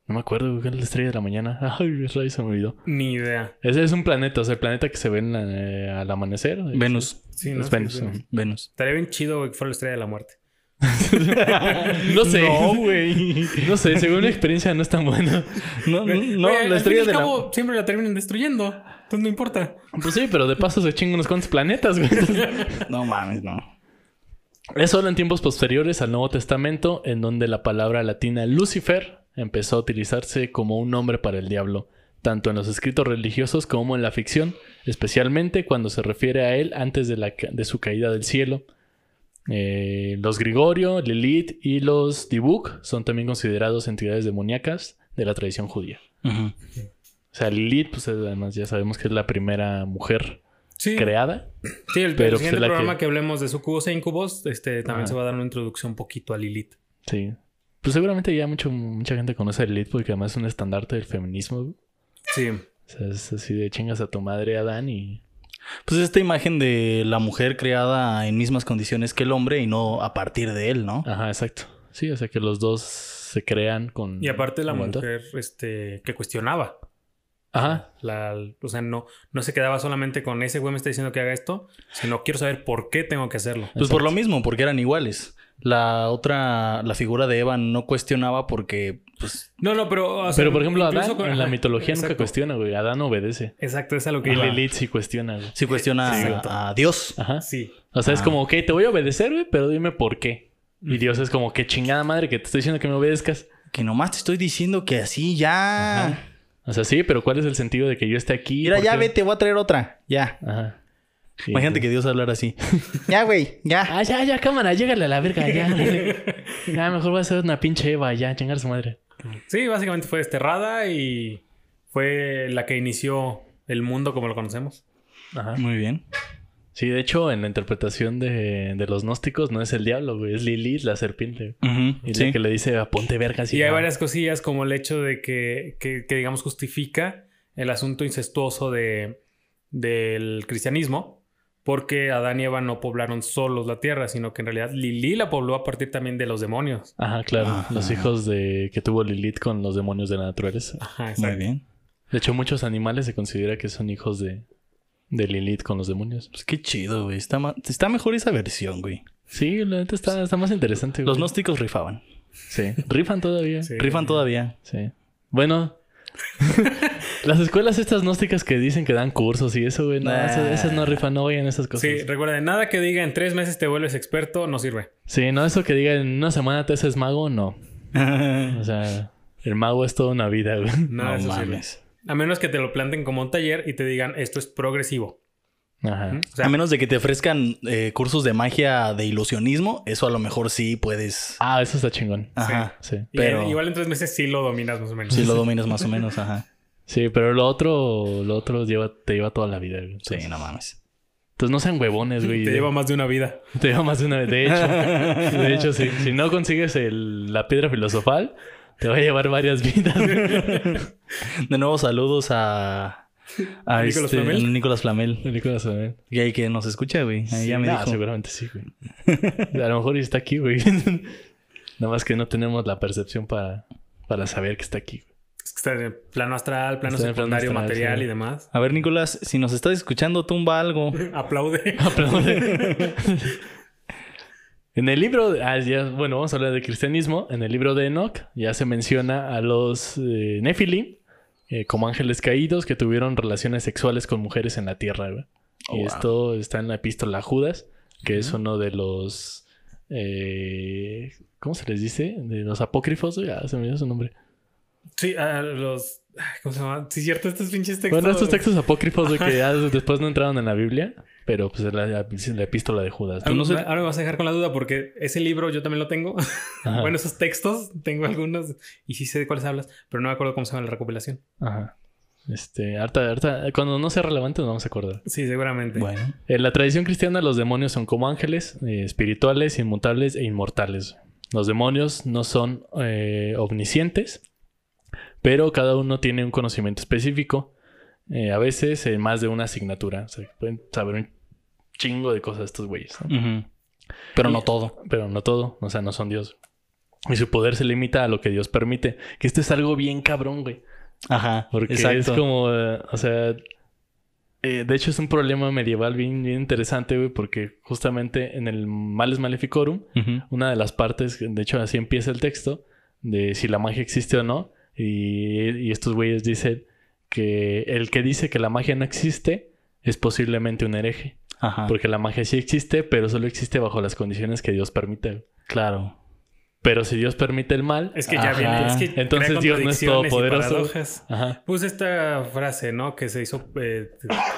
S1: No me acuerdo, ¿qué es la estrella de la mañana? Ay, rey, se me olvidó.
S2: Ni idea.
S1: Ese es un planeta, o sea, el planeta que se ve en la- eh, al amanecer.
S3: Venus.
S2: Sí,
S1: Es
S2: ¿no? Sí,
S1: Venus,
S2: es Venus.
S1: ajá.
S3: Venus.
S2: Estaría bien chido que fuera la estrella de la muerte.
S1: No sé.
S3: No, güey.
S1: No sé, según mi experiencia no es tan bueno.
S3: No, no, no,
S2: Güey,
S3: la estrella de la...
S2: cabo, siempre la terminan destruyendo. Entonces no importa.
S1: Pues sí, pero de paso se chingan unos cuantos planetas, güey.
S3: No mames, no.
S1: Es solo en tiempos posteriores al Nuevo Testamento en donde la palabra latina Lucifer empezó a utilizarse como un nombre para el diablo, tanto en los escritos religiosos como en la ficción, especialmente cuando se refiere a él antes de, la ca- de su caída del cielo. Eh, los Grigorio, Lilith y los Dibuk son también considerados entidades demoníacas de la tradición judía. O sea, Lilith, pues además ya sabemos que es la primera mujer
S2: Sí.
S1: creada.
S2: Sí, el,
S1: Pero,
S2: el
S1: pues,
S2: siguiente programa
S1: que-
S2: que... hablemos de sucubos e incubos, este, también
S1: Ajá.
S2: se va a dar una introducción un poquito a Lilith.
S1: Sí. Pues seguramente ya mucho, mucha gente conoce a Lilith porque además es un estandarte del feminismo.
S2: Sí.
S1: O sea, es así de chingas a tu madre Adán y...
S3: Pues esta imagen de la mujer creada en mismas condiciones que el hombre y no a partir de él, ¿no?
S1: Ajá, exacto. Sí, o sea que los dos se crean con...
S2: Y aparte la mujer este, que cuestionaba.
S1: Ajá.
S2: La, o sea, no, no se quedaba solamente con ese güey me está diciendo que haga esto, sino quiero saber por qué tengo que hacerlo.
S3: Pues por lo mismo, porque eran iguales. La otra, la figura de Eva no cuestionaba porque, pues,
S2: No, no, pero... o sea,
S1: Pero por ejemplo Adán
S2: con-
S1: en la mitología nunca cuestiona, güey. Adán obedece.
S2: Exacto, es a lo que
S1: Y. Lilith sí cuestiona, güey.
S3: sí cuestiona a, a Dios.
S1: Ajá.
S2: Sí.
S1: O sea, es
S3: Ah.
S1: como, ok, te voy a obedecer, güey, pero dime por qué. Y Dios es como, qué chingada madre que te estoy diciendo que me obedezcas.
S3: Que nomás te estoy diciendo que así ya.
S1: Ajá. O sea, sí, pero ¿cuál es el sentido de que yo esté aquí?
S3: Mira,
S1: ¿Por
S3: ya
S1: qué?
S3: vete, voy a traer otra. Ya.
S1: Ajá.
S3: Imagínate que Dios hablara así. ya, güey, ya.
S1: Ah, ya, ya, cámara, llégale a la verga, ya. ya, mejor voy a hacer una pinche Eva, ya, chingar su madre.
S2: Sí, básicamente fue desterrada y fue la que inició el mundo como lo conocemos.
S1: Ajá.
S3: Muy bien.
S1: Sí, de hecho, en la interpretación de, de los gnósticos no es el diablo, güey, es Lilith, la serpiente.
S3: Ujú,
S1: Y
S3: sí.
S1: la que le dice, "Ah, ponte verga.
S2: y hay varias cosillas como el hecho de que, que, que, digamos, justifica el asunto incestuoso de, del cristianismo, porque Adán y Eva no poblaron solos la tierra, sino que en realidad Lili la pobló a partir también de los demonios.
S1: Ajá, claro.
S3: Ajá.
S1: Los hijos de que tuvo Lilith con los demonios de la naturaleza.
S2: Ajá,
S3: Muy
S2: exacto.
S3: bien.
S1: De hecho, muchos animales se considera que son hijos de, de Lilith con los demonios.
S3: Pues qué chido, güey. Está, ma- está mejor esa versión, güey.
S1: Sí, la neta está, está más interesante.
S3: Los
S1: güey.
S3: gnósticos rifaban.
S1: Sí. Rifan todavía.
S2: Sí.
S3: Rifan todavía.
S1: Sí. Bueno, Las escuelas estas gnósticas que dicen que dan cursos y eso, güey. No,
S3: Nah.
S1: esas, esas no rifan, no vayan esas cosas.
S2: Sí, recuerda, nada que diga en tres meses te vuelves experto no sirve.
S1: Sí, no, eso que diga en una semana te haces mago, no. O sea, el mago es toda una vida, güey.
S2: Nada
S3: no
S2: de eso sirve.
S3: mames.
S2: A menos que te lo planten como un taller y te digan esto es progresivo.
S1: Ajá.
S2: O sea,
S3: a menos de que te ofrezcan eh, cursos de magia de ilusionismo, eso a lo mejor sí puedes.
S1: Ah, eso está chingón.
S3: Ajá.
S1: Sí.
S2: y-
S3: pero-
S2: igual en tres meses sí lo dominas más o menos.
S3: Si lo dominas más o menos, ajá.
S1: Sí, pero lo otro, lo otro lleva, te lleva toda la vida, güey.
S3: Sí, no mames.
S1: entonces no sean huevones, güey.
S2: Te lleva más de una vida.
S1: Te lleva más de una vez. De hecho, de hecho, sí. Si no consigues el- la piedra filosofal, te va a llevar varias vidas.
S3: De nuevo, saludos a. A
S2: Nicolás
S3: este,
S2: Flamel.
S3: Nicolás Flamel.
S1: Nicolás Flamel.
S3: Y ahí que nos escucha, güey. Ahí ya me
S1: Nah,
S3: dijo.
S1: seguramente sí, güey. A lo mejor está aquí, güey. Nada más que no tenemos la percepción para, para saber que está aquí. güey.
S2: Está en el plano astral, plano
S1: Está plano
S2: secundario,
S1: astral,
S2: material
S1: sí.
S2: y demás.
S3: A ver, Nicolás, si nos estás escuchando, tumba algo.
S2: Aplaude.
S1: Aplaude. en el libro, de- ah, ya, bueno, vamos a hablar de cristianismo. En el libro de Enoch ya se menciona a los eh, Nephilim eh, como ángeles caídos que tuvieron relaciones sexuales con mujeres en la tierra. güey.
S3: Oh,
S1: y
S3: wow.
S1: esto está en la epístola a Judas, que es uno de los... eh, ¿Cómo se les dice? De los apócrifos. Ah, se me dio su nombre.
S2: Sí, a los. ¿Cómo se llama? Sí, cierto, estos pinches textos.
S1: Bueno, estos textos apócrifos güey, que ya después no entraron en la Biblia, pero pues es la, la- la epístola de Judas.
S2: Ahora,
S1: no sé-
S2: ahora me vas a dejar con la duda porque ese libro yo también lo tengo.
S1: Ajá.
S2: bueno, esos textos, tengo algunos y sí sé de cuáles hablas, pero no me acuerdo cómo se llama la recopilación.
S1: Ajá. Este, harta, harta, cuando no sea relevante nos vamos a acordar.
S2: Sí, seguramente.
S3: Bueno.
S1: En la tradición cristiana los demonios son como ángeles, eh, espirituales, inmutables e inmortales. Los demonios no son eh, omniscientes, pero cada uno tiene un conocimiento específico. eh, a veces más de una asignatura. O sea, pueden saber un chingo de cosas estos güeyes.
S3: Pero
S1: Y-
S3: no todo.
S1: Pero no todo, o sea, no son Dios. Y su poder se limita a lo que Dios permite. Que esto es algo bien cabrón, güey.
S3: Ajá.
S1: Porque
S3: exacto.
S1: es como, eh, o sea, eh, de hecho es un problema medieval bien, bien interesante, güey, porque justamente en el Males Maleficorum, una de las partes, de hecho así empieza el texto, de si la magia existe o no, y, y estos güeyes dicen que el que dice que la magia no existe es posiblemente un hereje,
S3: Ajá.
S1: porque la magia sí existe, pero solo existe bajo las condiciones que Dios permite.
S3: Claro.
S1: Pero si Dios permite el mal,
S2: Es que ya
S3: Ajá.
S2: viene. Es que
S1: Entonces Dios no es todopoderoso.
S2: paradojas.
S1: ajá,
S2: Puse esta frase, ¿no? Que se hizo. eh,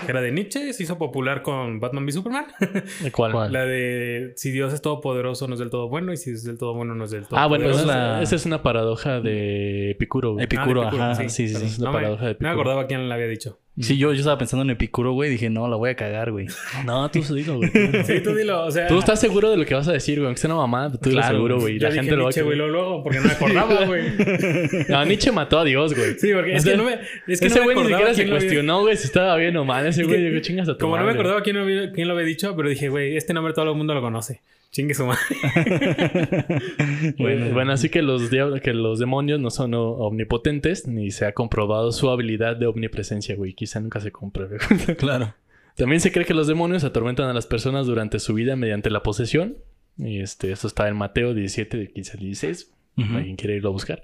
S2: que era de Nietzsche, se hizo popular con Batman v Superman.
S1: ¿cuál?
S2: La de si Dios es todopoderoso no es del todo bueno y si es del todo bueno no es del todo
S1: Ah, bueno,
S3: Esa
S1: esa
S3: es
S1: es,
S3: la-
S1: esa es una paradoja de Epicuro.
S3: Epicuro,
S2: Ah, de Epicuro,
S3: ajá. Sí, sí, sí.
S1: Es una
S2: No me-
S1: paradoja de
S2: No me
S1: Epicuro.
S2: acordaba quién la había dicho.
S3: Sí, yo, yo estaba pensando en Epicuro, güey. Dije, no, la voy a cagar, güey.
S1: No, tú dilo, güey.
S2: Sí, tú dilo. O sea.
S1: Tú estás seguro de lo que vas a decir, güey. Aunque sea una mamá, tú
S3: Claro,
S1: seguro, güey. La
S2: dije
S1: gente lo va a
S2: Nietzsche, güey, luego, porque no me acordaba, güey.
S1: No, Nietzsche mató a Dios, güey.
S2: Sí, porque es que no me. Es que
S1: Ese
S2: no me
S1: güey ni
S2: acordaba
S1: siquiera se cuestionó, güey, si estaba bien o mal. Ese
S2: Es
S1: güey
S2: que,
S1: dijo, chingas a tu
S2: Como no me
S1: madre".
S2: acordaba quién lo, había, quién lo había dicho, pero dije, güey, este nombre todo el mundo lo conoce. Chingue su madre.
S1: Bueno, bueno, así que los, diablos, que los demonios no son omnipotentes ni se ha comprobado su habilidad de omnipresencia, güey. Quizá nunca se compruebe.
S3: Claro.
S1: También se cree que los demonios atormentan a las personas durante su vida mediante la posesión. Y este, esto está en Mateo 17, de 15 al 16.
S3: Ujú.
S1: Alguien quiere irlo a buscar.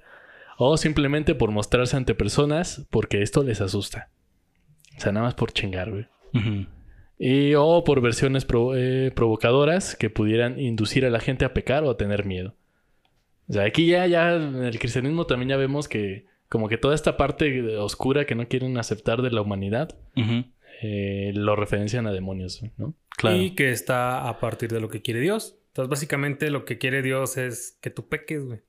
S1: O simplemente por mostrarse ante personas porque esto les asusta. O sea, nada más por chingar, güey.
S3: Ujú.
S1: Y o por versiones eh, provocadoras que pudieran inducir a la gente a pecar o a tener miedo. O sea, aquí ya, ya en el cristianismo también ya vemos que como que toda esta parte oscura que no quieren aceptar de la humanidad eh, lo referencian a demonios, ¿no?
S3: Claro.
S2: Y que está a partir de lo que quiere Dios. Entonces, básicamente, lo que quiere Dios es que tú peques, güey.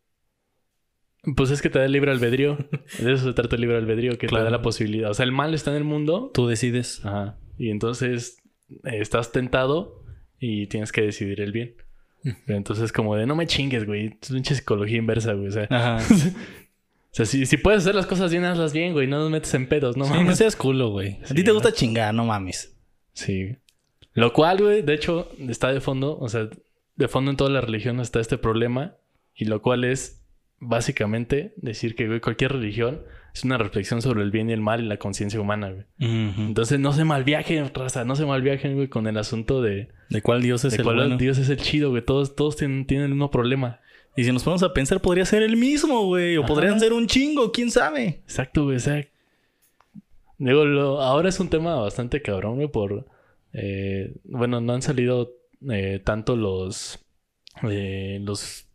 S1: Pues es que te da el libre albedrío. De eso se trata el libre albedrío, que
S3: Claro.
S1: te da la posibilidad. O sea, el mal está en el mundo.
S3: Tú decides.
S1: Ajá. Y entonces estás tentado y tienes que decidir el bien. Pero entonces como de no me chingues, güey. Es pinche psicología inversa, güey. O sea,
S3: Ajá.
S1: o sea si, si puedes hacer las cosas bien, hazlas bien, güey. No nos metes en pedos, no
S3: Sí, no
S1: mames.
S3: seas culo, güey. A ti te
S1: ¿no?
S3: gusta chingar, no mames.
S1: Sí. Lo cual, güey, de hecho, está de fondo. O sea, de fondo en todas las religiones está este problema. Y lo cual es básicamente decir que, güey, cualquier religión es una reflexión sobre el bien y el mal y la conciencia humana, güey. Entonces no se malviajen, raza, no se malviajen, güey, con el asunto de,
S3: ¿De cuál Dios es
S1: de
S3: el
S1: cuál
S3: bueno?
S1: Dios es el chido, güey. Todos, todos tienen, tienen el mismo problema.
S3: Y si nos ponemos a pensar, podría ser el mismo, güey. O
S1: Ajá.
S3: podrían ser un chingo, quién sabe.
S1: Exacto, güey. O sea, digo, lo- ahora es un tema bastante cabrón, güey, por... eh, bueno, no han salido eh, tanto los... eh, los...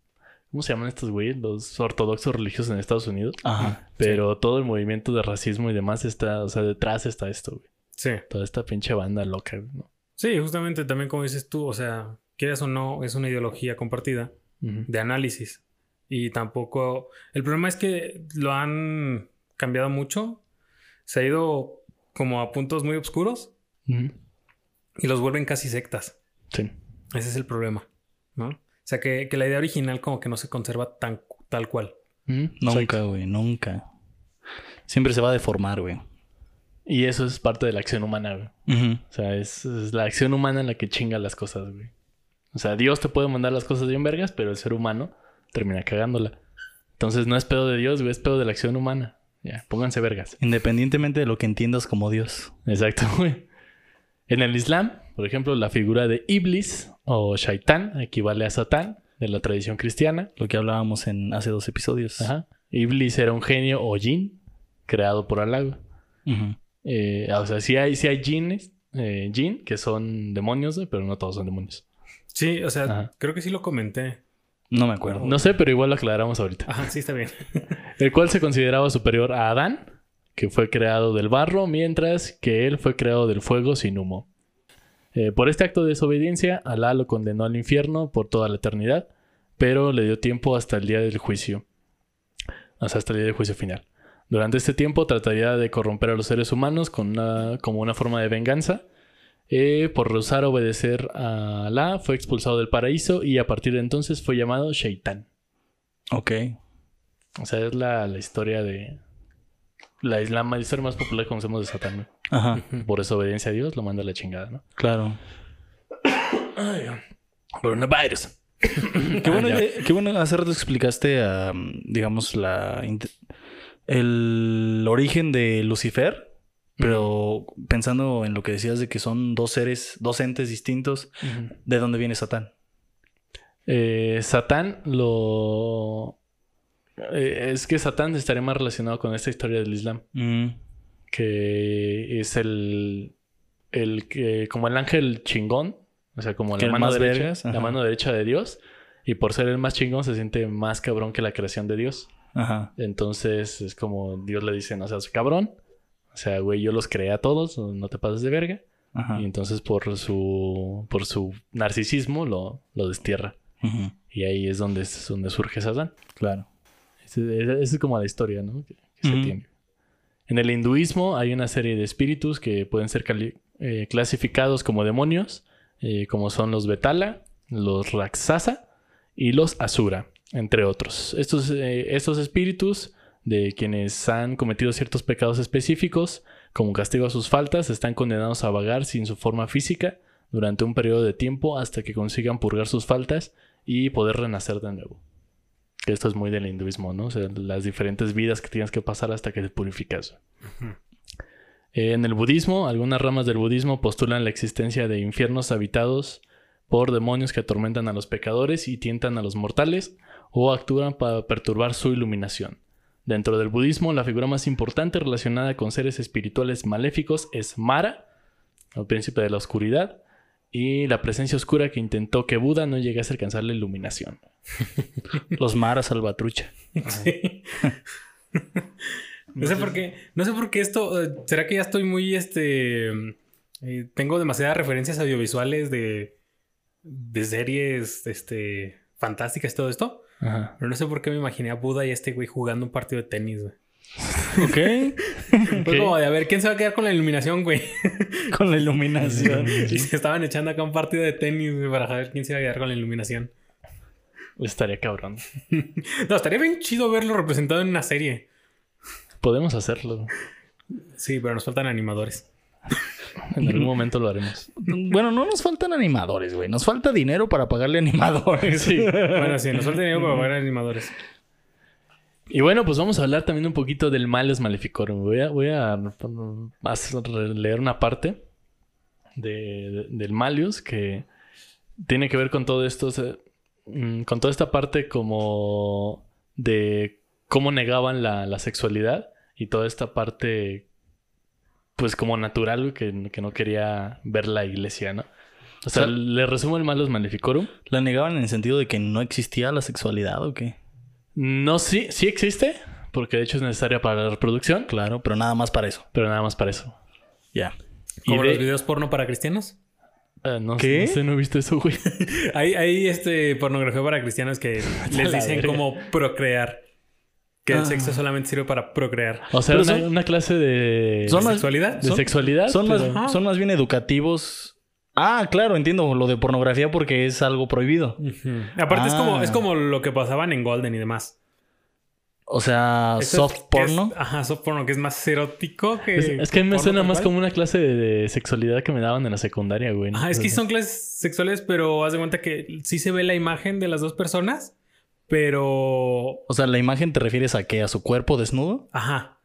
S1: ¿Cómo se llaman estos güeyes? Los ortodoxos religiosos en Estados Unidos.
S3: Ajá.
S1: Pero todo el movimiento de racismo y demás está... O sea, detrás está esto, güey.
S2: Sí.
S1: Toda esta pinche banda loca, güey, ¿no?
S2: Sí, justamente también como dices tú, o sea, quieras o no, es una ideología compartida de análisis. Y tampoco... El problema es que lo han cambiado mucho. Se ha ido como a puntos muy oscuros y los vuelven casi sectas.
S1: Sí.
S2: Ese es el problema, ¿no? O sea, que, que la idea original como que no se conserva tan tal cual.
S1: Ujú.
S3: Nunca, güey, nunca. Siempre se va a deformar, güey.
S1: Y eso es parte de la acción humana, güey. O sea, es, es la acción humana la que chinga las cosas, güey. O sea, Dios te puede mandar las cosas bien vergas, pero el ser humano termina cagándola. Entonces no es pedo de Dios, güey, es pedo de la acción humana. Ya, pónganse vergas.
S3: Independientemente de lo que entiendas como Dios.
S1: Exacto, güey. En el Islam, por ejemplo, la figura de Iblis o Shaitán equivale a Satán de la tradición cristiana.
S3: Lo que hablábamos en hace dos episodios.
S1: Ajá. Iblis era un genio o jin creado por Alá.
S3: Ujú.
S1: Eh, o sea, sí hay, sí hay jinnes, eh, jin, que son demonios, güey, pero no todos son demonios.
S2: Sí, o sea,
S1: Ajá.
S2: creo que sí lo comenté.
S3: No me acuerdo.
S1: No sé, pero igual lo aclaramos ahorita.
S2: Ajá, sí está bien.
S1: El cual se consideraba superior a Adán, que fue creado del barro, mientras que él fue creado del fuego sin humo. Eh, por este acto de desobediencia, Alá lo condenó al infierno por toda la eternidad, pero le dio tiempo hasta el día del juicio. O sea, hasta el día del juicio final. Durante este tiempo trataría de corromper a los seres humanos con una- como una forma de venganza. Eh, por rehusar obedecer a Alá, fue expulsado del paraíso y a partir de entonces fue llamado Shaitán.
S3: Ok.
S1: O sea, es la, la historia de. La, la, la historia más popular que conocemos de Satán. ¿no?
S3: Ajá.
S1: Por desobediencia a Dios lo manda a la chingada, ¿no?
S3: Claro.
S1: Coronavirus.
S3: Qué bueno, eh, qué bueno, hace rato explicaste, ah, digamos, la el origen de Lucifer, pero pensando en lo que decías de que son dos seres, dos entes distintos, ¿de dónde viene Satán?
S1: Eh, Satán lo. Eh, es que Satán estaría más relacionado con esta historia del Islam.
S3: Mm,
S1: Que es el. El que. Como el ángel chingón. O sea, como la mano derecha.
S3: vergas,
S1: la mano derecha de Dios. Y por ser el más chingón se siente más cabrón que la creación de Dios.
S3: Ajá.
S1: Entonces es como Dios le dice, no seas cabrón. O sea, güey, yo los creé a todos, no te pases de verga.
S3: Ajá.
S1: Y entonces por su, por su narcisismo lo, lo destierra.
S3: Ujú,
S1: Y ahí es donde, es donde surge Satán.
S3: Claro.
S1: Esa es, como la historia, ¿no? Que, que se tiene. En el hinduismo hay una serie de espíritus que pueden ser eh, clasificados como demonios, eh, como son los Betala, los Raksasa y los Asura, entre otros. Estos, eh, estos espíritus de quienes han cometido ciertos pecados específicos, como castigo a sus faltas, están condenados a vagar sin su forma física durante un periodo de tiempo hasta que consigan purgar sus faltas y poder renacer de nuevo. Que esto es muy del hinduismo, ¿no? O sea, las diferentes vidas que tienes que pasar hasta que te purificas. Eh, en el budismo, algunas ramas del budismo postulan la existencia de infiernos habitados por demonios que atormentan a los pecadores y tientan a los mortales o actúan para perturbar su iluminación. Dentro del budismo, la figura más importante relacionada con seres espirituales maléficos es Mara, el príncipe de la oscuridad, y la presencia oscura que intentó que Buda no llegase a alcanzar la iluminación.
S3: Los maras salvatrucha.
S2: Sí. no sé por qué. No sé por qué esto. eh, ¿Será que ya estoy muy este. eh, tengo demasiadas referencias audiovisuales de. de series este. fantásticas y todo esto.
S1: Ajá.
S2: Pero no sé por qué me imaginé a Buda y a este güey jugando un partido de tenis, güey.
S3: Ok.
S2: Fue como de a ver quién se va a quedar con la iluminación, güey.
S3: Con la iluminación.
S2: y se estaban echando acá un partido de tenis, güey, para saber quién se iba a quedar con la iluminación.
S1: Estaría cabrón.
S2: No, estaría bien chido verlo representado en una serie.
S1: Podemos hacerlo.
S2: Sí, pero nos faltan animadores.
S1: En algún momento lo haremos.
S3: Bueno, no nos faltan animadores, güey. Nos falta dinero para pagarle animadores.
S1: Sí.
S2: Bueno, sí, nos falta dinero para pagar animadores.
S1: Y bueno, pues vamos a hablar también un poquito del Malus Maleficorum. Voy a, voy a, a leer una parte de, de- del Malleus que tiene que ver con todo esto. O sea, con toda esta parte como de cómo negaban la, la sexualidad y toda esta parte, pues como natural, que, que no quería ver la iglesia, ¿no? O sea,
S3: O sea-
S1: le resumo el Malus Maleficorum.
S3: ¿La negaban en el sentido de que no existía la sexualidad o qué?
S1: No, sí, sí existe, porque de hecho es necesaria para la reproducción,
S3: Claro, pero nada más para eso.
S1: pero nada más para eso.
S3: Ya.
S1: Y
S2: Como
S1: de-
S2: los videos porno para cristianos.
S1: Ah, no,
S3: ¿Qué?
S1: no sé, no he visto eso, güey.
S2: Hay, hay este pornografía para cristianos que les dicen cómo procrear. Que el
S3: Ah.
S2: sexo solamente sirve para procrear.
S1: O sea, una,
S3: son-
S1: una clase de,
S3: Son más-
S2: ¿Sexualidad?
S1: de
S3: son-
S1: sexualidad.
S3: Son más, son más bien educativos. Ah, claro, entiendo lo de pornografía porque es algo prohibido.
S2: Aparte es, como,
S3: Ah.
S2: es como lo que pasaban en Golden y demás.
S3: O sea,
S2: Eso es-
S3: soft porno.
S2: es- ajá, soft porno, que es más erótico que...
S1: Es, es que a mí me suena más
S2: cual.
S1: como una clase de, de sexualidad que me daban en la secundaria, güey.
S2: Ajá, es que son clases sexuales, pero haz de cuenta que sí se ve la imagen de las dos personas, pero...
S3: O sea, ¿la imagen te refieres a qué? ¿A su cuerpo desnudo?
S2: Ajá.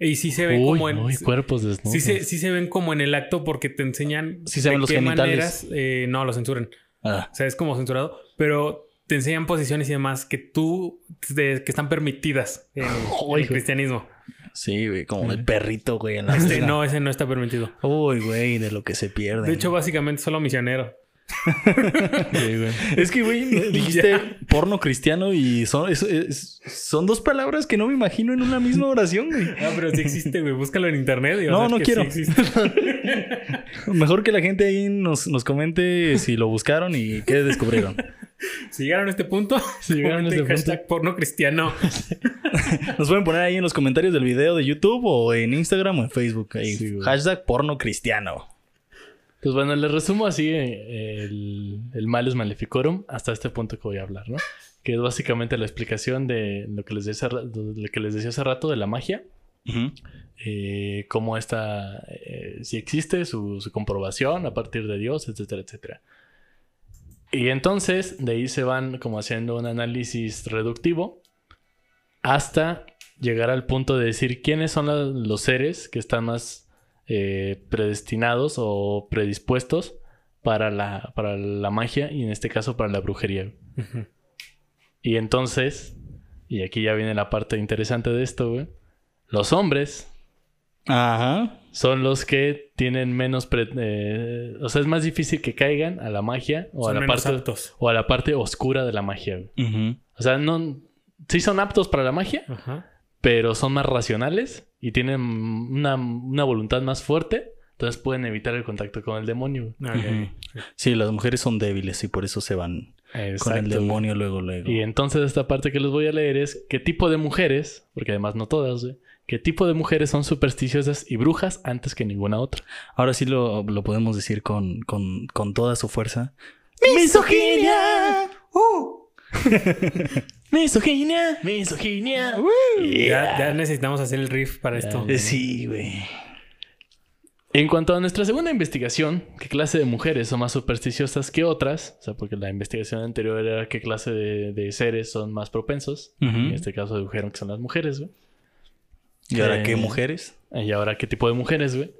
S2: Y sí se ven
S1: Uy,
S2: como en...
S1: uy, cuerpos desnudos.
S2: Sí se, sí se ven como en el acto porque te enseñan
S3: Sí se ven los genitales.
S2: eh, no, lo censuran.
S3: Ah,
S2: O sea, es como censurado, pero te enseñan posiciones y demás que tú, de- que están permitidas en, el cristianismo.
S3: sí, güey, como el perrito, güey, en la
S2: Este, no, ese no está permitido.
S3: Uy, güey, de lo que se pierde.
S2: De hecho, básicamente solo misionero.
S1: Sí, güey.
S3: es que, güey, dijiste porno cristiano y son, es- es- son dos palabras que no me imagino en una misma oración, güey.
S2: Ah, pero sí existe, güey. Búscalo en internet. Y
S3: No, no
S2: que
S3: quiero.
S2: sí.
S3: Mejor que la gente ahí nos, nos comente si lo buscaron y qué descubrieron.
S2: Si llegaron a este punto,
S1: Si llegaron a
S2: comenten
S1: este
S2: hashtag porno cristiano.
S3: Nos pueden poner ahí en los comentarios del video de YouTube o en Instagram o en Facebook. Ahí,
S1: Sí,
S3: hashtag porno cristiano.
S1: Pues bueno, les resumo así eh, el, el Malus Maleficorum hasta este punto que voy a hablar, ¿no? Que es básicamente la explicación de lo que les decía, hace lo que les decía hace rato de la magia. eh, cómo está, eh, si existe su, su comprobación a partir de Dios, etcétera, etcétera. Y entonces de ahí se van como haciendo un análisis reductivo hasta llegar al punto de decir quiénes son los seres que están más eh, predestinados o predispuestos para la, para la magia y en este caso para la brujería. Y entonces, y aquí ya viene la parte interesante de esto, güey. Los hombres
S3: Ajá.
S1: Son los que tienen menos... pre- eh, o sea, es más difícil que caigan a la magia o, a la, parte,
S2: aptos.
S1: o a la parte oscura de la magia. O sea, no... Sí son aptos para la magia,
S2: Ajá.
S1: pero son más racionales y tienen una, una voluntad más fuerte. Entonces pueden evitar el contacto con el demonio.
S3: Sí, las mujeres son débiles y por eso se van con el demonio luego, luego.
S1: Y entonces esta parte que les voy a leer es qué tipo de mujeres, porque además no todas, güey, qué tipo de mujeres son supersticiosas y brujas antes que ninguna otra.
S3: Ahora sí lo, lo podemos decir con, con, con toda su fuerza.
S1: ¡Misoginia! ¡Misoginia! ¡Misoginia!
S2: Ya, ya necesitamos hacer el riff para esto.
S3: Eh, sí, güey.
S1: En cuanto a nuestra segunda investigación, ¿qué clase de mujeres son más supersticiosas que otras? O sea, porque la investigación anterior era qué clase de, de seres son más propensos. En este caso dedujeron que son las mujeres, güey.
S3: ¿Y ahora
S1: Eh,
S3: qué mujeres?
S1: Y ahora, ¿qué tipo de mujeres, güey?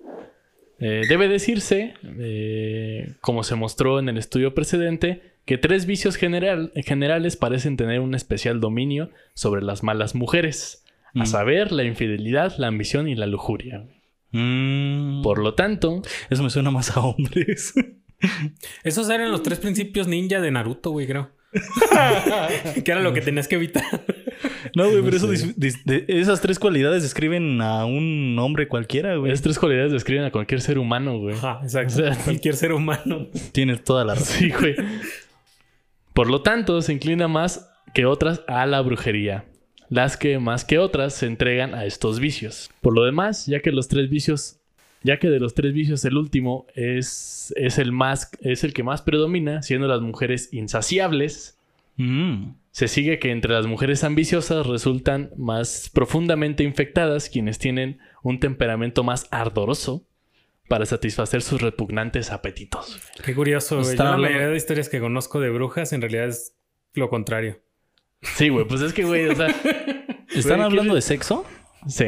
S1: Eh, debe decirse, eh, como se mostró en el estudio precedente, que tres vicios general- generales parecen tener un especial dominio sobre las malas mujeres. A
S3: Mm.
S1: saber, la infidelidad, la ambición y la lujuria.
S3: Mm,
S1: Por lo tanto,
S3: Eso me suena más a hombres.
S2: Esos eran los tres principios ninja de Naruto, güey, creo. que era lo que tenías que evitar.
S3: no, güey, pero eso esas tres cualidades describen a un hombre cualquiera, güey.
S1: esas tres cualidades describen a cualquier ser humano, güey.
S2: Ajá, exacto.
S1: O sea,
S2: Cualquier ser humano.
S3: Tienes toda la razón.
S1: Sí, güey. Por lo tanto, se inclina más que otras a la brujería. Las que más que otras se entregan a estos vicios. Por lo demás, ya que los tres vicios, ya que de los tres vicios el último es, es el más, es el que más predomina, siendo las mujeres insaciables,
S3: Mm.
S1: se sigue que entre las mujeres ambiciosas resultan más profundamente infectadas quienes tienen un temperamento más ardoroso para satisfacer sus repugnantes apetitos.
S2: Qué curioso, güey. Yo la mayoría de historias que conozco de brujas en realidad es lo contrario.
S1: Sí, güey, pues es que, güey, o sea,
S3: ¿Están
S1: Güey,
S3: hablando
S1: ¿qué-
S3: de sexo?
S1: sí.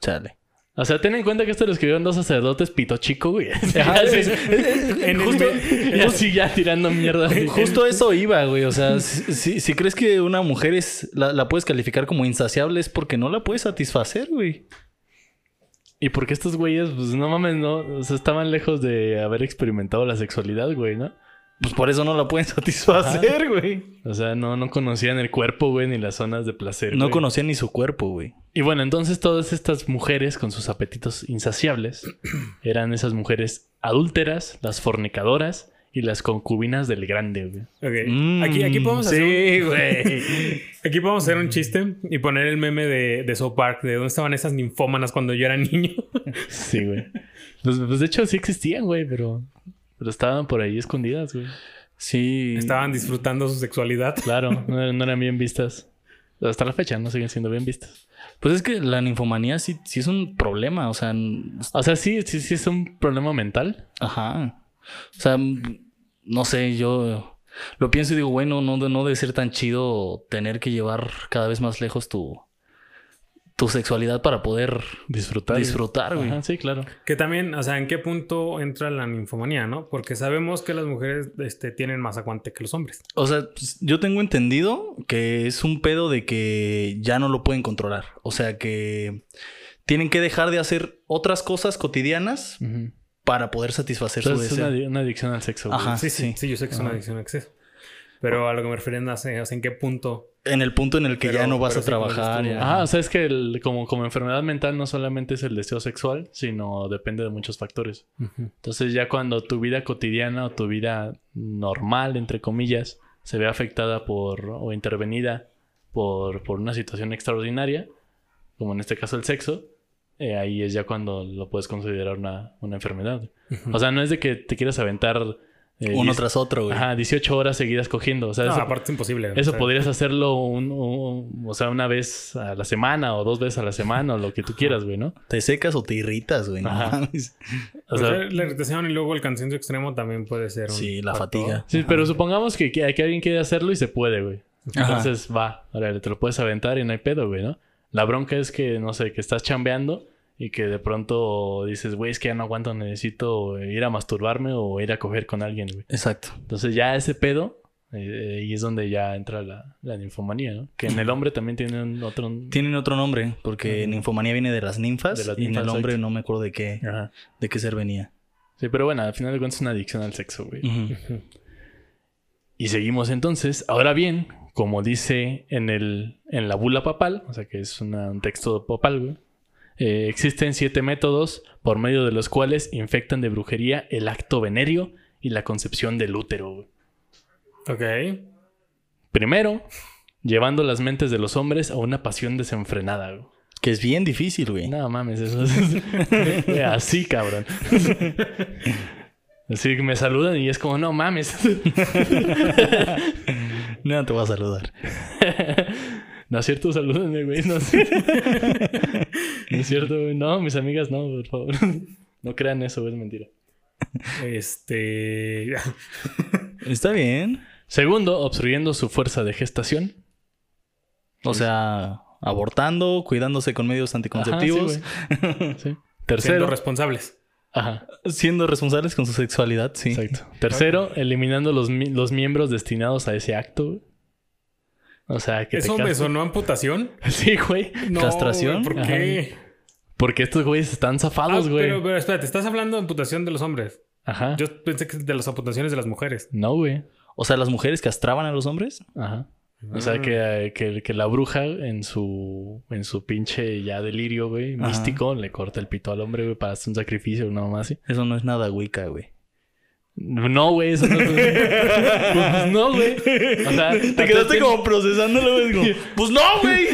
S3: Chale.
S1: O sea, ten en cuenta que esto lo escribieron dos sacerdotes pito chico, güey.
S3: Ajá,
S1: Sí,
S2: En
S3: justo,
S1: ya sí, ya tirando mierda.
S3: justo eso iba, güey. O sea, si, si- si crees que una mujer es la, la puedes calificar como insaciable es porque no la puedes satisfacer, güey.
S1: Y porque estos güeyes, pues no mames, no. O sea, estaban lejos de haber experimentado la sexualidad, güey, ¿no?
S3: Pues por eso no la pueden satisfacer, güey.
S1: O sea, no, no conocían el cuerpo, güey, ni las zonas de placer.
S3: No
S1: güey.
S3: conocían ni su cuerpo, güey.
S1: Y bueno, entonces todas estas mujeres con sus apetitos insaciables eran esas mujeres adúlteras, las fornicadoras y las concubinas del grande, güey.
S2: Ok.
S3: Mm,
S2: aquí, aquí podemos hacer un-
S3: Sí, güey.
S2: Aquí podemos hacer un chiste y poner el meme de, de South Park, de dónde estaban esas ninfómanas cuando yo era niño.
S1: Sí, güey. Pues, pues, de hecho sí existían, güey, pero, pero estaban por ahí escondidas, güey.
S3: Sí.
S2: Estaban disfrutando su sexualidad.
S1: Claro, no, no eran bien vistas. Hasta la fecha no siguen siendo bien vistas.
S3: Pues es que la ninfomanía sí, sí es un problema. O sea,
S1: O sea, sí, sí, sí es un problema mental.
S3: ajá. O sea, no sé, yo lo pienso y digo, bueno, no, no debe ser tan chido tener que llevar cada vez más lejos tu, tu sexualidad para poder
S1: Disfrutar.
S3: disfrutar, güey.
S1: Ajá, sí, claro.
S2: Que también, o sea, ¿en qué punto entra la ninfomanía, no? Porque sabemos que las mujeres este, tienen más aguante que los hombres.
S3: O sea, pues, yo tengo entendido que es un pedo de que ya no lo pueden controlar. O sea, que tienen que dejar de hacer otras cosas cotidianas para poder satisfacer su
S1: Entonces es
S3: deseo.
S1: una, adi- una adicción al sexo. güey.
S3: Ajá.
S2: sí, sí,
S3: sí.
S2: sí, yo sé que es una adicción al exceso. Pero a lo que me refiero sea, ¿en qué punto?
S3: En el punto en el que
S2: Pero-
S3: ya no vas a trabajar.
S1: Ajá, o sea, es que el- como, como enfermedad mental no solamente es el deseo sexual, sino depende de muchos factores. Entonces ya cuando tu vida cotidiana o tu vida normal, entre comillas, se ve afectada por o intervenida por, por una situación extraordinaria, como en este caso el sexo, eh, ahí es ya cuando lo puedes considerar una, una enfermedad. O sea, no es de que te quieras aventar... eh,
S3: Uno tras otro, güey.
S1: Ajá, 18 horas seguidas cogiendo. O sea,
S2: No,
S1: eso,
S2: aparte es imposible.
S1: eso
S2: o sea,
S1: podrías hacerlo un, un- o sea, una vez a la semana o dos veces a la semana o lo que tú quieras, güey, ¿no?
S3: Te secas o te irritas, güey.
S1: Ajá. O
S2: pues,
S1: sea,
S2: la irritación y luego el cansancio extremo también puede ser un
S3: Sí, la
S2: factor.
S3: fatiga.
S1: sí, pero supongamos que, que, que alguien quiere hacerlo y se puede, güey.
S3: Ajá.
S1: Entonces va, órale, te lo puedes aventar y no hay pedo, güey, ¿no? La bronca es que, no sé, que estás chambeando y que de pronto dices, güey, es que ya no aguanto, necesito ir a masturbarme o ir a coger con alguien, güey.
S3: Exacto.
S1: Entonces ya ese pedo, eh, ahí es donde ya entra la, la ninfomanía, ¿no? Que en el hombre también tiene un otro...
S3: Tienen otro nombre, porque ninfomanía viene de las ninfas.
S1: De las
S3: y en el hombre
S1: exacto.
S3: no me acuerdo de qué,
S1: Ajá.
S3: de qué ser venía.
S1: Sí, pero bueno, al final de cuentas es una adicción al sexo, güey. Y seguimos entonces. Ahora bien, como dice en, el, en la bula papal, o sea que es una- un texto papal, güey, eh, existen siete métodos por medio de los cuales infectan de brujería el acto venéreo y la concepción del útero.
S2: Ok.
S1: Primero, llevando las mentes de los hombres a una pasión desenfrenada. güey.
S3: Que es bien difícil, güey.
S1: No mames, eso es así, cabrón. Así que me saludan y es como, no mames.
S3: No te voy a saludar.
S1: No es cierto, salúdenme, güey. No, es cierto. no es cierto, güey. No, mis amigas, no, por favor. No crean eso, güey, es mentira.
S2: Este.
S3: Está bien.
S1: Segundo, obstruyendo su fuerza de gestación.
S3: O sea, abortando, cuidándose con medios anticonceptivos,
S1: Ajá, sí, güey. Sí.
S2: Siendo
S1: Tercero.
S2: responsables.
S1: Ajá,
S3: siendo responsables con su sexualidad, sí.
S1: exacto. Tercero, eliminando los, mi- los miembros destinados a ese acto. O sea, que te
S2: ¿Eso me sonó a amputación?
S1: Sí, güey.
S2: No,
S3: ¿Castración?
S2: güey, ¿Por
S1: Ajá.
S2: qué?
S1: Porque estos güeyes están
S2: Ah,
S1: zafados, güey.
S2: pero, pero espérate, estás hablando de amputación de los hombres.
S1: Ajá.
S2: Yo pensé que de las amputaciones de las mujeres.
S1: No, güey.
S3: O sea, las mujeres castraban a los hombres.
S1: Ajá. O sea,
S2: Ah.
S1: que, que, que la bruja en su, en su pinche ya delirio, güey,
S3: Ajá.
S1: místico, le corta el pito al hombre, güey, para hacer un sacrificio, una mamá así.
S3: Eso no es nada Wicca, güey.
S1: No, güey, eso no Pues no, güey. O sea,
S3: Te quedaste como procesándolo, güey. como, Pues no, güey.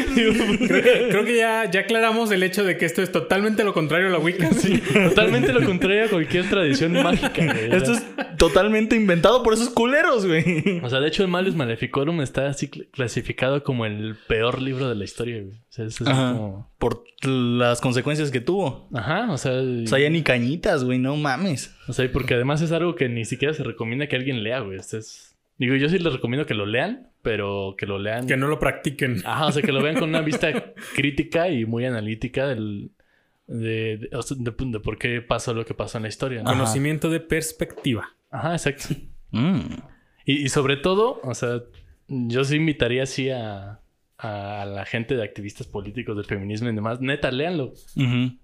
S2: Creo que, creo que ya, ya aclaramos el hecho de que esto es totalmente lo contrario a la Wicca.
S1: Sí, totalmente lo contrario a cualquier tradición mágica, güey.
S3: Esto es totalmente inventado por esos culeros, güey.
S1: o sea, de hecho, el Malus Maleficorum está así cl- clasificado como el peor libro de la historia, güey. O sea, es así
S3: Ajá.
S1: como...
S3: Por las consecuencias que tuvo.
S1: Ajá, o sea...
S3: O sea, ya ni cañitas, güey, no mames.
S1: O sea, y porque además es algo que ni siquiera se recomienda que alguien lea, güey. Este es... Digo, yo sí les recomiendo que lo lean, pero que lo lean...
S2: Que no lo practiquen.
S1: Ajá, o sea, que lo vean con una vista crítica y muy analítica del... de, de, por qué pasó lo que pasó en la historia. ¿no?
S2: Conocimiento de perspectiva.
S1: Ajá, exacto.
S3: Mm.
S1: Y, y sobre todo, o sea, yo sí invitaría así a, a la gente de activistas políticos del feminismo y demás. Neta, léanlo.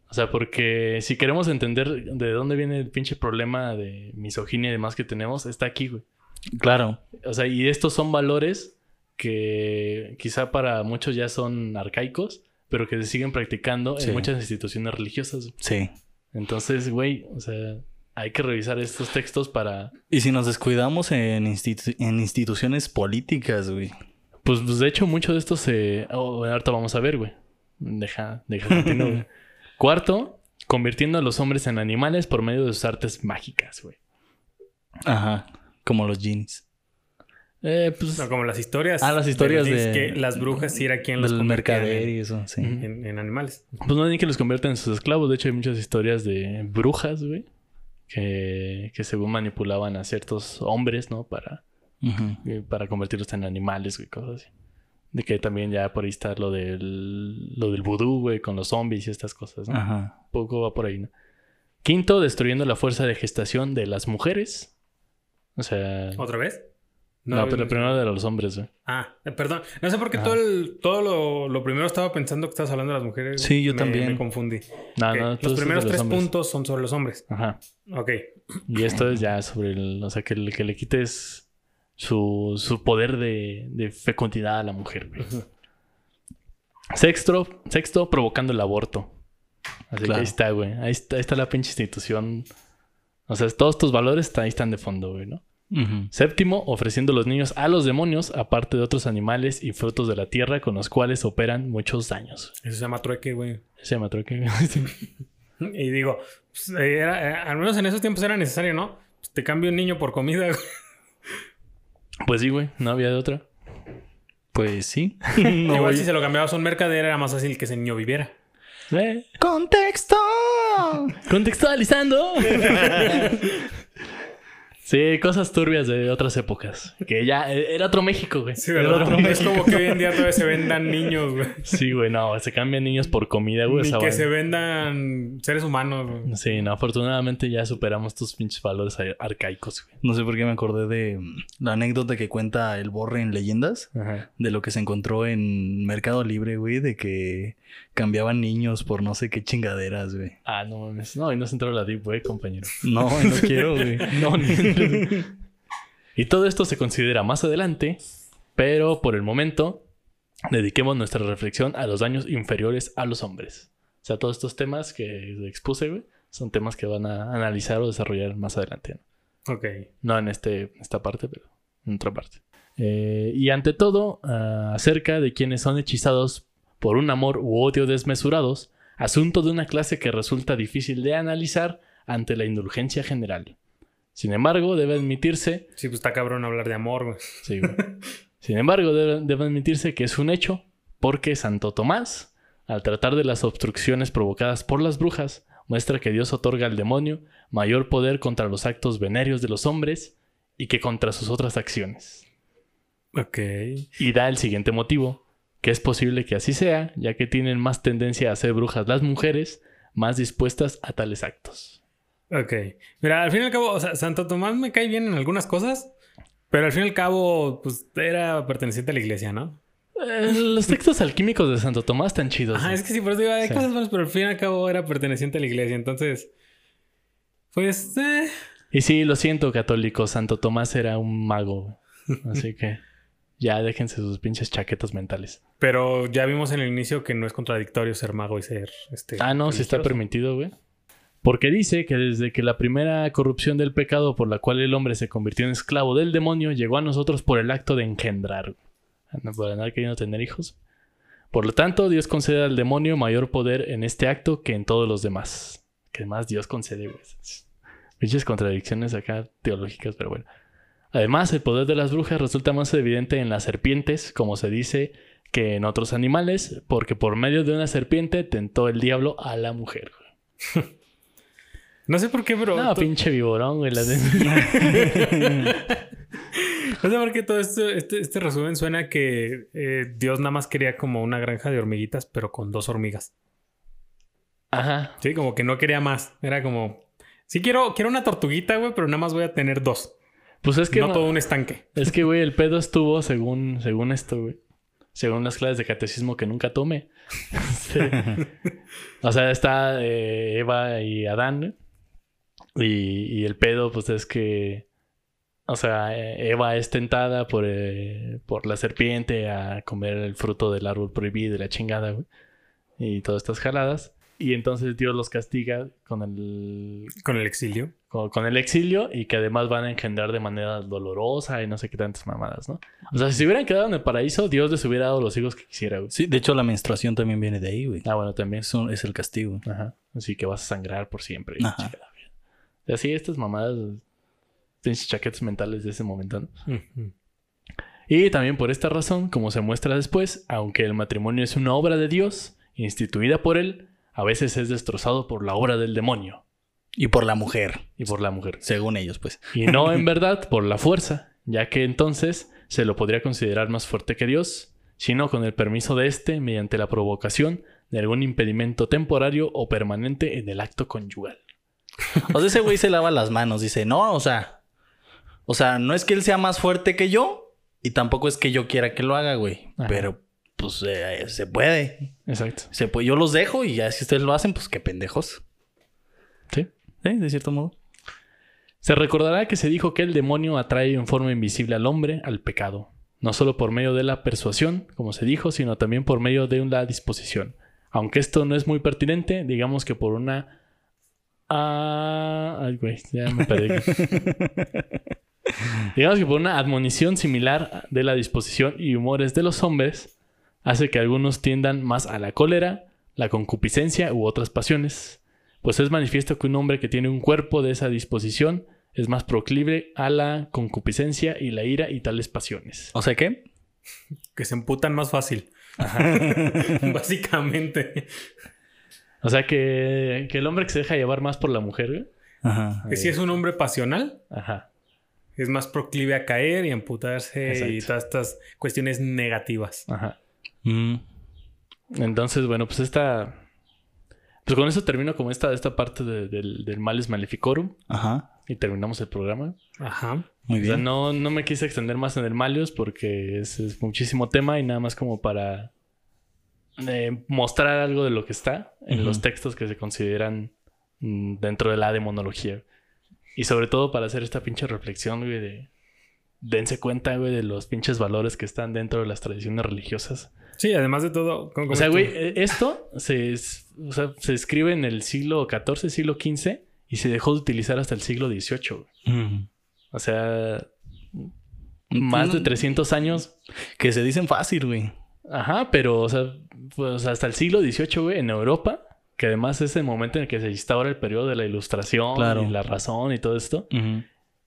S1: O sea, porque si queremos entender de dónde viene el pinche problema de misoginia y demás que tenemos, está aquí, güey.
S3: Claro.
S1: O sea, y estos son valores que quizá para muchos ya son arcaicos, pero que se siguen practicando
S3: Sí.
S1: en muchas instituciones religiosas.
S3: Sí.
S1: Entonces, güey, o sea, hay que revisar estos textos para...
S3: Y si nos descuidamos en, institu- en instituciones políticas, güey.
S1: Pues, pues, de hecho, mucho de esto se... Oh, ahorita vamos a ver, güey. Deja, deja. Cuarto, convirtiendo a los hombres en animales por medio de sus artes mágicas, güey.
S3: Ajá. Como los jeans.
S1: Eh, pues...
S2: No, como las historias.
S3: Ah, las historias
S2: los
S3: de-
S2: que las brujas sí era quien los convertía
S3: mercader
S2: en,
S3: y eso, sí.
S2: En- en animales.
S1: Pues no ni que los conviertan en sus esclavos. De hecho, hay muchas historias de brujas, güey. Que, que según manipulaban a ciertos hombres, ¿no? Para, Eh, para convertirlos en animales, güey, cosas así. De que también ya por ahí está lo del, lo del vudú, güey, con los zombies y estas cosas, ¿no?
S3: Ajá.
S1: Un poco va por ahí, ¿no? Quinto, destruyendo la fuerza de gestación de las mujeres. O sea...
S2: ¿Otra vez?
S1: No, pero
S2: habíamos-
S1: primero de los hombres, güey.
S2: Ah, eh, perdón. No sé por qué
S1: Ah.
S2: todo, el, todo lo, lo primero estaba pensando que estabas hablando de las mujeres.
S3: Sí, yo
S2: Me-
S3: también.
S2: Me confundí.
S1: No, no,
S2: Los primeros
S1: los
S2: tres
S1: hombres.
S2: puntos son sobre los hombres.
S1: Ajá.
S2: Ok.
S1: Y esto es ya sobre el... O sea, que, le- que le quites su, su poder de, de fecundidad a la mujer, güey. Sexto, sexto, provocando el aborto. Así que ahí está, güey. Ahí está, ahí está la pinche institución. O sea, todos tus valores está- ahí están de fondo, güey, ¿no? Séptimo, ofreciendo los niños a los demonios, aparte de otros animales y frutos de la tierra con los cuales operan muchos daños.
S2: Eso se llama trueque, güey.
S1: Se llama trueque.
S2: Y digo, pues, eh, era- eh, al menos en esos tiempos era necesario, ¿no? Pues, te cambio un niño por comida. güey.
S1: Pues sí, güey. No había de otra.
S3: Pues sí.
S2: Igual
S3: voy-
S2: si se lo cambiabas a un mercader era más fácil que ese niño viviera.
S1: Eh,
S3: ¡Contexto!
S1: Contextualizando. sí, cosas turbias de otras épocas. Que ya eh, era otro México, güey.
S2: Sí,
S1: Era
S2: ¿verdad?
S1: otro
S2: No es
S1: México.
S2: como que hoy en día todavía se vendan niños, güey.
S1: Sí, güey, no, se cambian niños por comida, güey.
S2: Ni
S1: esa
S2: que
S1: vaina.
S2: se vendan seres humanos, güey.
S1: Sí, no, afortunadamente ya superamos tus pinches valores ar- arcaicos, güey.
S3: No sé por qué me acordé de mm, la anécdota que cuenta el Borre en Leyendas.
S1: Ajá.
S3: De lo que se encontró en Mercado Libre, güey. De que cambiaban niños por no sé qué chingaderas, güey.
S1: Ah, no mames. No, y no se entró la deep web, compañero.
S3: No, no quiero, güey.
S1: No, ni- Y todo esto se considera más adelante, pero por el momento dediquemos nuestra reflexión a los daños inferiores a los hombres. O sea, todos estos temas que expuse, güey, son temas que van a analizar o desarrollar más adelante. ¿no?
S2: Ok.
S1: No en este, esta parte, pero en otra parte. Eh, y ante todo, ah, acerca de quienes son hechizados por un amor u odio desmesurados, asunto de una clase que resulta difícil de analizar ante la indulgencia general. Sin embargo, debe admitirse,
S2: Sí, pues está cabrón hablar de amor, güey.
S1: sí, güey. sin embargo, debe, debe admitirse que es un hecho, porque Santo Tomás, al tratar de las obstrucciones provocadas por las brujas, muestra que Dios otorga al demonio mayor poder contra los actos venéreos de los hombres y que contra sus otras acciones.
S2: Ok.
S1: Y da el siguiente motivo, que es posible que así sea, ya que tienen más tendencia a ser brujas las mujeres, más dispuestas a tales actos.
S2: Ok. Mira, al fin y al cabo, o sea, Santo Tomás me cae bien en algunas cosas, pero al fin y al cabo, pues era perteneciente a la iglesia, ¿no?
S1: Eh, los textos alquímicos de Santo Tomás están chidos.
S2: Ajá, es que sí, por eso digo, hay
S1: Sí.
S2: cosas buenas, pero al fin y al cabo era perteneciente a la iglesia. Entonces, pues, eh,
S1: Y sí, lo siento, católicos, Santo Tomás era un mago. Así que ya déjense sus pinches chaquetas mentales.
S2: pero ya vimos en el inicio que no es contradictorio ser mago y ser este.
S1: Ah, no, sí está permitido, güey. Porque dice que desde que la primera corrupción del pecado por la cual el hombre se convirtió en esclavo del demonio llegó a nosotros por el acto de engendrar. güey. No, Por andar queriendo tener hijos. Por lo tanto, Dios concede al demonio mayor poder en este acto que en todos los demás. Que más Dios concede, güey. Pinches contradicciones acá teológicas, pero bueno. Además, el poder de las brujas resulta más evidente en las serpientes, como se dice, que en otros animales, porque por medio de una serpiente tentó el diablo a la mujer.
S2: No sé por qué, pero.
S1: No, pinche viborón, güey. la de-
S2: No sé por qué todo esto, este, este resumen suena que eh, Dios nada más quería como una granja de hormiguitas, pero con dos hormigas.
S1: Ajá.
S2: Sí, como que no quería más. Era como, sí quiero, quiero una tortuguita, güey, pero nada más voy a tener dos.
S1: Pues es que
S2: no
S1: no-
S2: todo un estanque.
S1: Es que, güey, el pedo estuvo según, según esto, güey. Según las clases de catecismo que nunca tome. Sí. O sea, está eh, Eva y Adán. güey. Y, y el pedo, pues es que. O sea, eh, Eva es tentada por, eh, por la serpiente a comer el fruto del árbol prohibido y la chingada, güey. Y todas estas jaladas. Y entonces Dios los castiga con el,
S2: Con el exilio.
S1: con, con el exilio y que además van a engendrar de manera dolorosa y no sé qué tantas mamadas, ¿no? O sea, si se hubieran quedado en el paraíso, Dios les hubiera dado los hijos que quisiera, güey.
S3: Sí, de hecho la menstruación también viene de ahí, güey.
S1: Ah, bueno, también.
S3: Es, un- es el castigo.
S1: Ajá. Así que vas a sangrar por siempre.
S3: Ajá.
S1: Y así, estas mamadas, pinches chaquetas mentales de ese momento, ¿no? Y también por esta razón, como se muestra después, aunque el matrimonio es una obra de Dios, instituida por él, a veces es destrozado por la obra del demonio
S3: Y por la mujer,
S1: y por la mujer.
S3: según ellos, pues.
S1: Y no en verdad por la fuerza, ya que entonces se lo podría considerar más fuerte que Dios, sino con el permiso de éste mediante la provocación de algún impedimento temporario o permanente en el acto conyugal.
S3: O sea, ese güey se lava las manos. Dice, no, o sea. O sea, no es que él sea más fuerte que yo. Y tampoco es que yo quiera que lo haga, güey.
S1: Ajá.
S3: Pero, pues, eh, se puede.
S1: Exacto.
S3: Se puede. Yo los dejo y ya si ustedes lo hacen, pues qué pendejos.
S1: Sí.
S3: Sí, de cierto modo.
S1: Se recordará que se dijo que el demonio atrae en forma invisible al hombre al pecado, no solo por medio de la persuasión, como se dijo, sino también por medio de la disposición. Aunque esto no es muy pertinente, digamos que por una... Ah, ay, güey, ya me perdí. digamos que por una admonición similar de la disposición y humores de los hombres, hace que algunos tiendan más a la cólera, la concupiscencia u otras pasiones, pues es manifiesto que un hombre que tiene un cuerpo de esa disposición es más proclive a la concupiscencia y la ira y tales pasiones.
S3: O sea, ¿qué?
S2: Que se emputan más fácil. Básicamente.
S1: O sea que, que el hombre que se deja llevar más por la mujer, güey.
S3: Ajá.
S2: Que si es un hombre pasional,
S1: Ajá.
S2: es más proclive a caer y a emputarse y
S1: Exacto.
S2: todas estas cuestiones negativas.
S1: Ajá.
S3: Mm.
S1: Entonces, bueno, pues esta. Pues con eso termino como esta, esta parte de- del, del Males Maleficorum
S3: Ajá.
S1: y terminamos el programa.
S2: Ajá.
S3: Muy
S1: O sea,
S3: bien.
S1: no, no me quise extender más en el Malios porque es, es muchísimo tema y nada más como para eh, mostrar algo de lo que está en los textos que se consideran mm, dentro de la demonología. Y sobre todo para hacer esta pinche reflexión, güey, de... Dense cuenta, güey, de los pinches valores que están dentro de las tradiciones religiosas.
S2: Sí, además de todo. ¿cómo-
S1: O sea, güey, eh, esto se, es- o sea, se escribe en el siglo XIV, siglo XV y se dejó de utilizar hasta el siglo XVIII. güey.
S3: Mm.
S1: O sea, más de 300 años.
S3: Que se dicen fácil, güey.
S1: Ajá, pero, o sea, pues hasta el siglo XVIII, güey, en Europa, que además es el momento en el que se instaura el periodo de la ilustración
S3: Claro.
S1: y la razón y todo esto.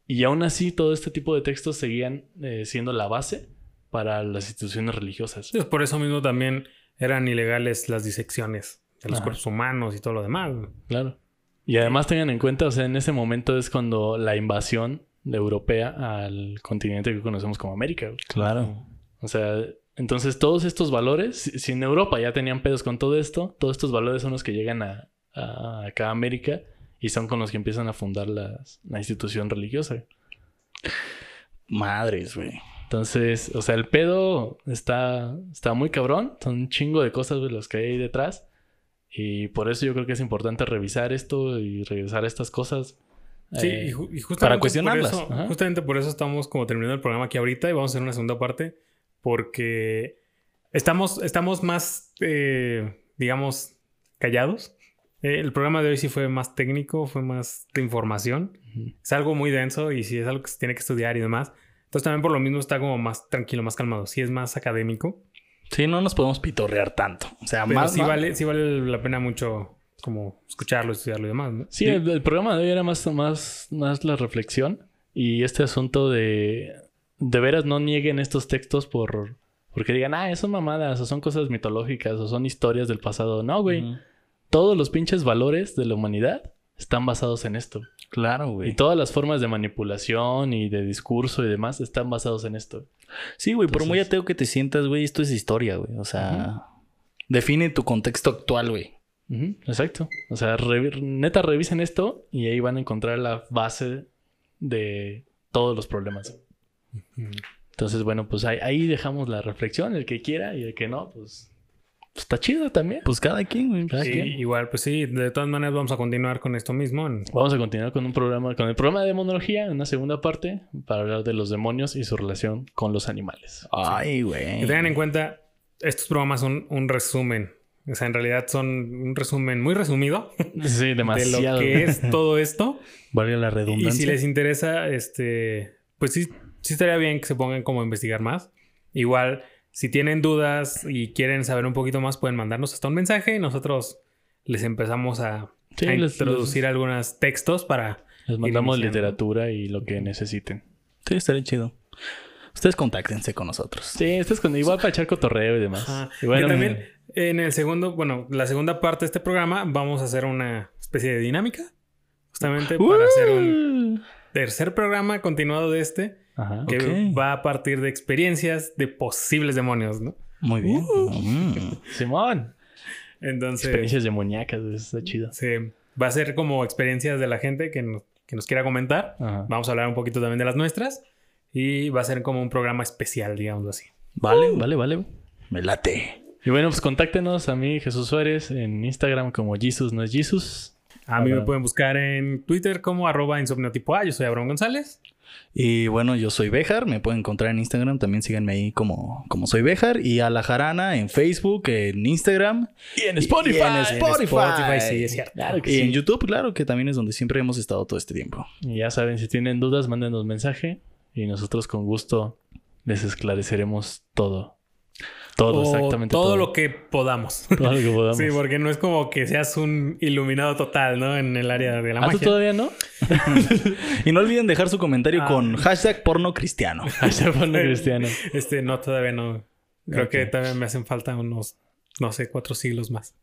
S1: Y aún así, todo este tipo de textos seguían eh, siendo la base para las instituciones religiosas.
S2: Pues por eso mismo también eran ilegales las disecciones de los
S1: Ajá.
S2: cuerpos humanos y todo lo demás.
S1: Claro. Y además tengan en cuenta, o sea, en ese momento es cuando la invasión de europea al continente que conocemos como América. güey.
S3: Claro.
S1: O sea, entonces todos estos valores, si si en Europa ya tenían pedos con todo esto, todos estos valores son los que llegan a, a acá a América y son con los que empiezan a fundar las- la institución religiosa.
S3: Madres, güey.
S1: Entonces, o sea, el pedo está, está muy cabrón. Son un chingo de cosas güey, las que hay detrás. Y por eso yo creo que es importante revisar esto y revisar estas cosas.
S2: Sí,
S1: Eh,
S2: y, ju- y justamente
S3: para cuestionarlas.
S2: Por eso, justamente por eso estamos como terminando el programa aquí ahorita y vamos a hacer una segunda parte porque estamos, estamos más, eh, digamos, callados. Eh, el programa de hoy sí fue más técnico, fue más de información.
S1: Ujú.
S2: Es algo muy denso y sí es algo que se tiene que estudiar y demás. Entonces también por lo mismo está como más tranquilo, más calmado. Sí es más académico.
S3: Sí, no nos podemos pitorrear tanto. O sea,
S2: Pero
S3: más.
S2: sí,
S3: más-
S2: vale, sí vale la pena mucho como escucharlo, estudiarlo y demás. ¿no?
S1: Sí, El, el programa de hoy era más, más, más la reflexión y este asunto de de veras no nieguen estos textos por porque digan, ah, son mamadas o son cosas mitológicas o son historias del pasado. No, güey. Todos los pinches valores de la humanidad están basados en esto.
S3: Claro,
S1: Y
S3: güey.
S1: todas las formas de manipulación y de discurso y demás están basados en esto.
S3: Sí, güey, por muy ateo que te sientas, güey, esto es historia, güey. O sea, define tu contexto actual, güey.
S1: Exacto. O sea, neta, revisen esto y ahí van a encontrar la base de todos los problemas. Entonces, bueno, pues ahí, ahí dejamos la reflexión. El que quiera y el que no, pues, pues está chido también.
S3: Pues cada quien, güey.
S1: Cada
S2: Sí,
S1: quien.
S2: igual, pues sí, de todas maneras vamos a continuar con esto mismo. en-
S1: Vamos a continuar con un programa, con el programa de demonología, en una segunda parte, para hablar de los demonios y su relación con los animales.
S3: Ay, güey.
S2: Que tengan en cuenta, estos programas son un resumen. O sea, en realidad son un resumen muy resumido
S1: Sí,
S2: de
S1: demasiado.
S2: lo que es todo esto.
S3: Valga la
S2: Y
S3: redundancia.
S2: si les interesa, este, pues sí, sí estaría bien que se pongan como a investigar más. Igual, si tienen dudas y quieren saber un poquito más, pueden mandarnos hasta un mensaje y nosotros les empezamos a,
S1: Sí,
S2: a
S1: les-
S2: introducir algunos textos para...
S1: Les mandamos literatura y lo que necesiten.
S3: Sí, estaría chido. Ustedes contáctense con nosotros.
S1: Sí, esto es con, igual para echar cotorreo y demás.
S2: Ajá.
S1: Y bueno,
S2: también en el segundo, bueno, la segunda parte de este programa vamos a hacer una especie de dinámica. Justamente para hacer un tercer programa continuado de este.
S1: Ajá.
S2: Que
S3: Ok.
S2: va a partir de experiencias de posibles demonios, ¿no?
S3: Muy bien.
S2: Uh.
S3: Mm.
S1: Simón.
S2: Entonces,
S1: Experiencias demoníacas, eso está chido.
S2: sí, va a ser como experiencias de la gente que nos, que nos quiera comentar.
S1: Ajá.
S2: Vamos a hablar un poquito también de las nuestras. Y va a ser como un programa especial, digamos así.
S3: Vale, vale, vale. Me late.
S1: Y bueno, pues contáctenos a mí, Jesús Suárez, en Instagram como Jesus no es Jesus.
S2: A mí
S1: Ajá.
S2: me pueden buscar en Twitter como arroba insomniotipo A. Yo soy Abraham González.
S3: Y bueno, yo soy Bejar, me pueden encontrar en Instagram, también síganme ahí como, como soy Bejar. Y a la jarana en Facebook, en Instagram.
S1: Y en
S3: Y
S1: Spotify.
S3: en Spotify.
S2: Spotify, sí, es cierto.
S1: Claro que
S3: Y en. YouTube, claro, que también es donde siempre hemos estado todo este tiempo.
S1: Y ya saben, si tienen dudas, mándenos mensaje y nosotros con gusto les esclareceremos todo. Todo,
S2: O
S1: exactamente
S2: todo,
S1: todo.
S2: lo que podamos.
S1: Todo lo que podamos.
S2: Sí, porque no es como que seas un iluminado total, ¿no? En el área de la
S1: ¿Ah, tú
S2: magia.
S1: todavía no?
S3: Y no olviden dejar su comentario
S2: Ah.
S3: con hashtag porno cristiano.
S1: Hashtag porno cristiano.
S2: Este, no, todavía no. Creo que todavía me hacen falta unos, no sé, cuatro siglos más.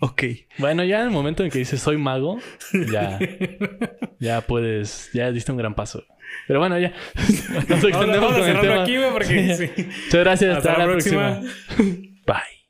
S3: ok.
S1: Bueno, ya en el momento en que dices soy mago, ya, ya puedes, ya diste un gran paso. Pero bueno, ya. Nos extendemos
S2: vamos a
S1: con el
S2: cerrarlo
S1: tema.
S2: aquí, güey, porque Sí.
S1: Muchas gracias.
S2: Hasta
S1: Hasta,
S2: la
S1: la
S2: próxima.
S1: próxima. Bye.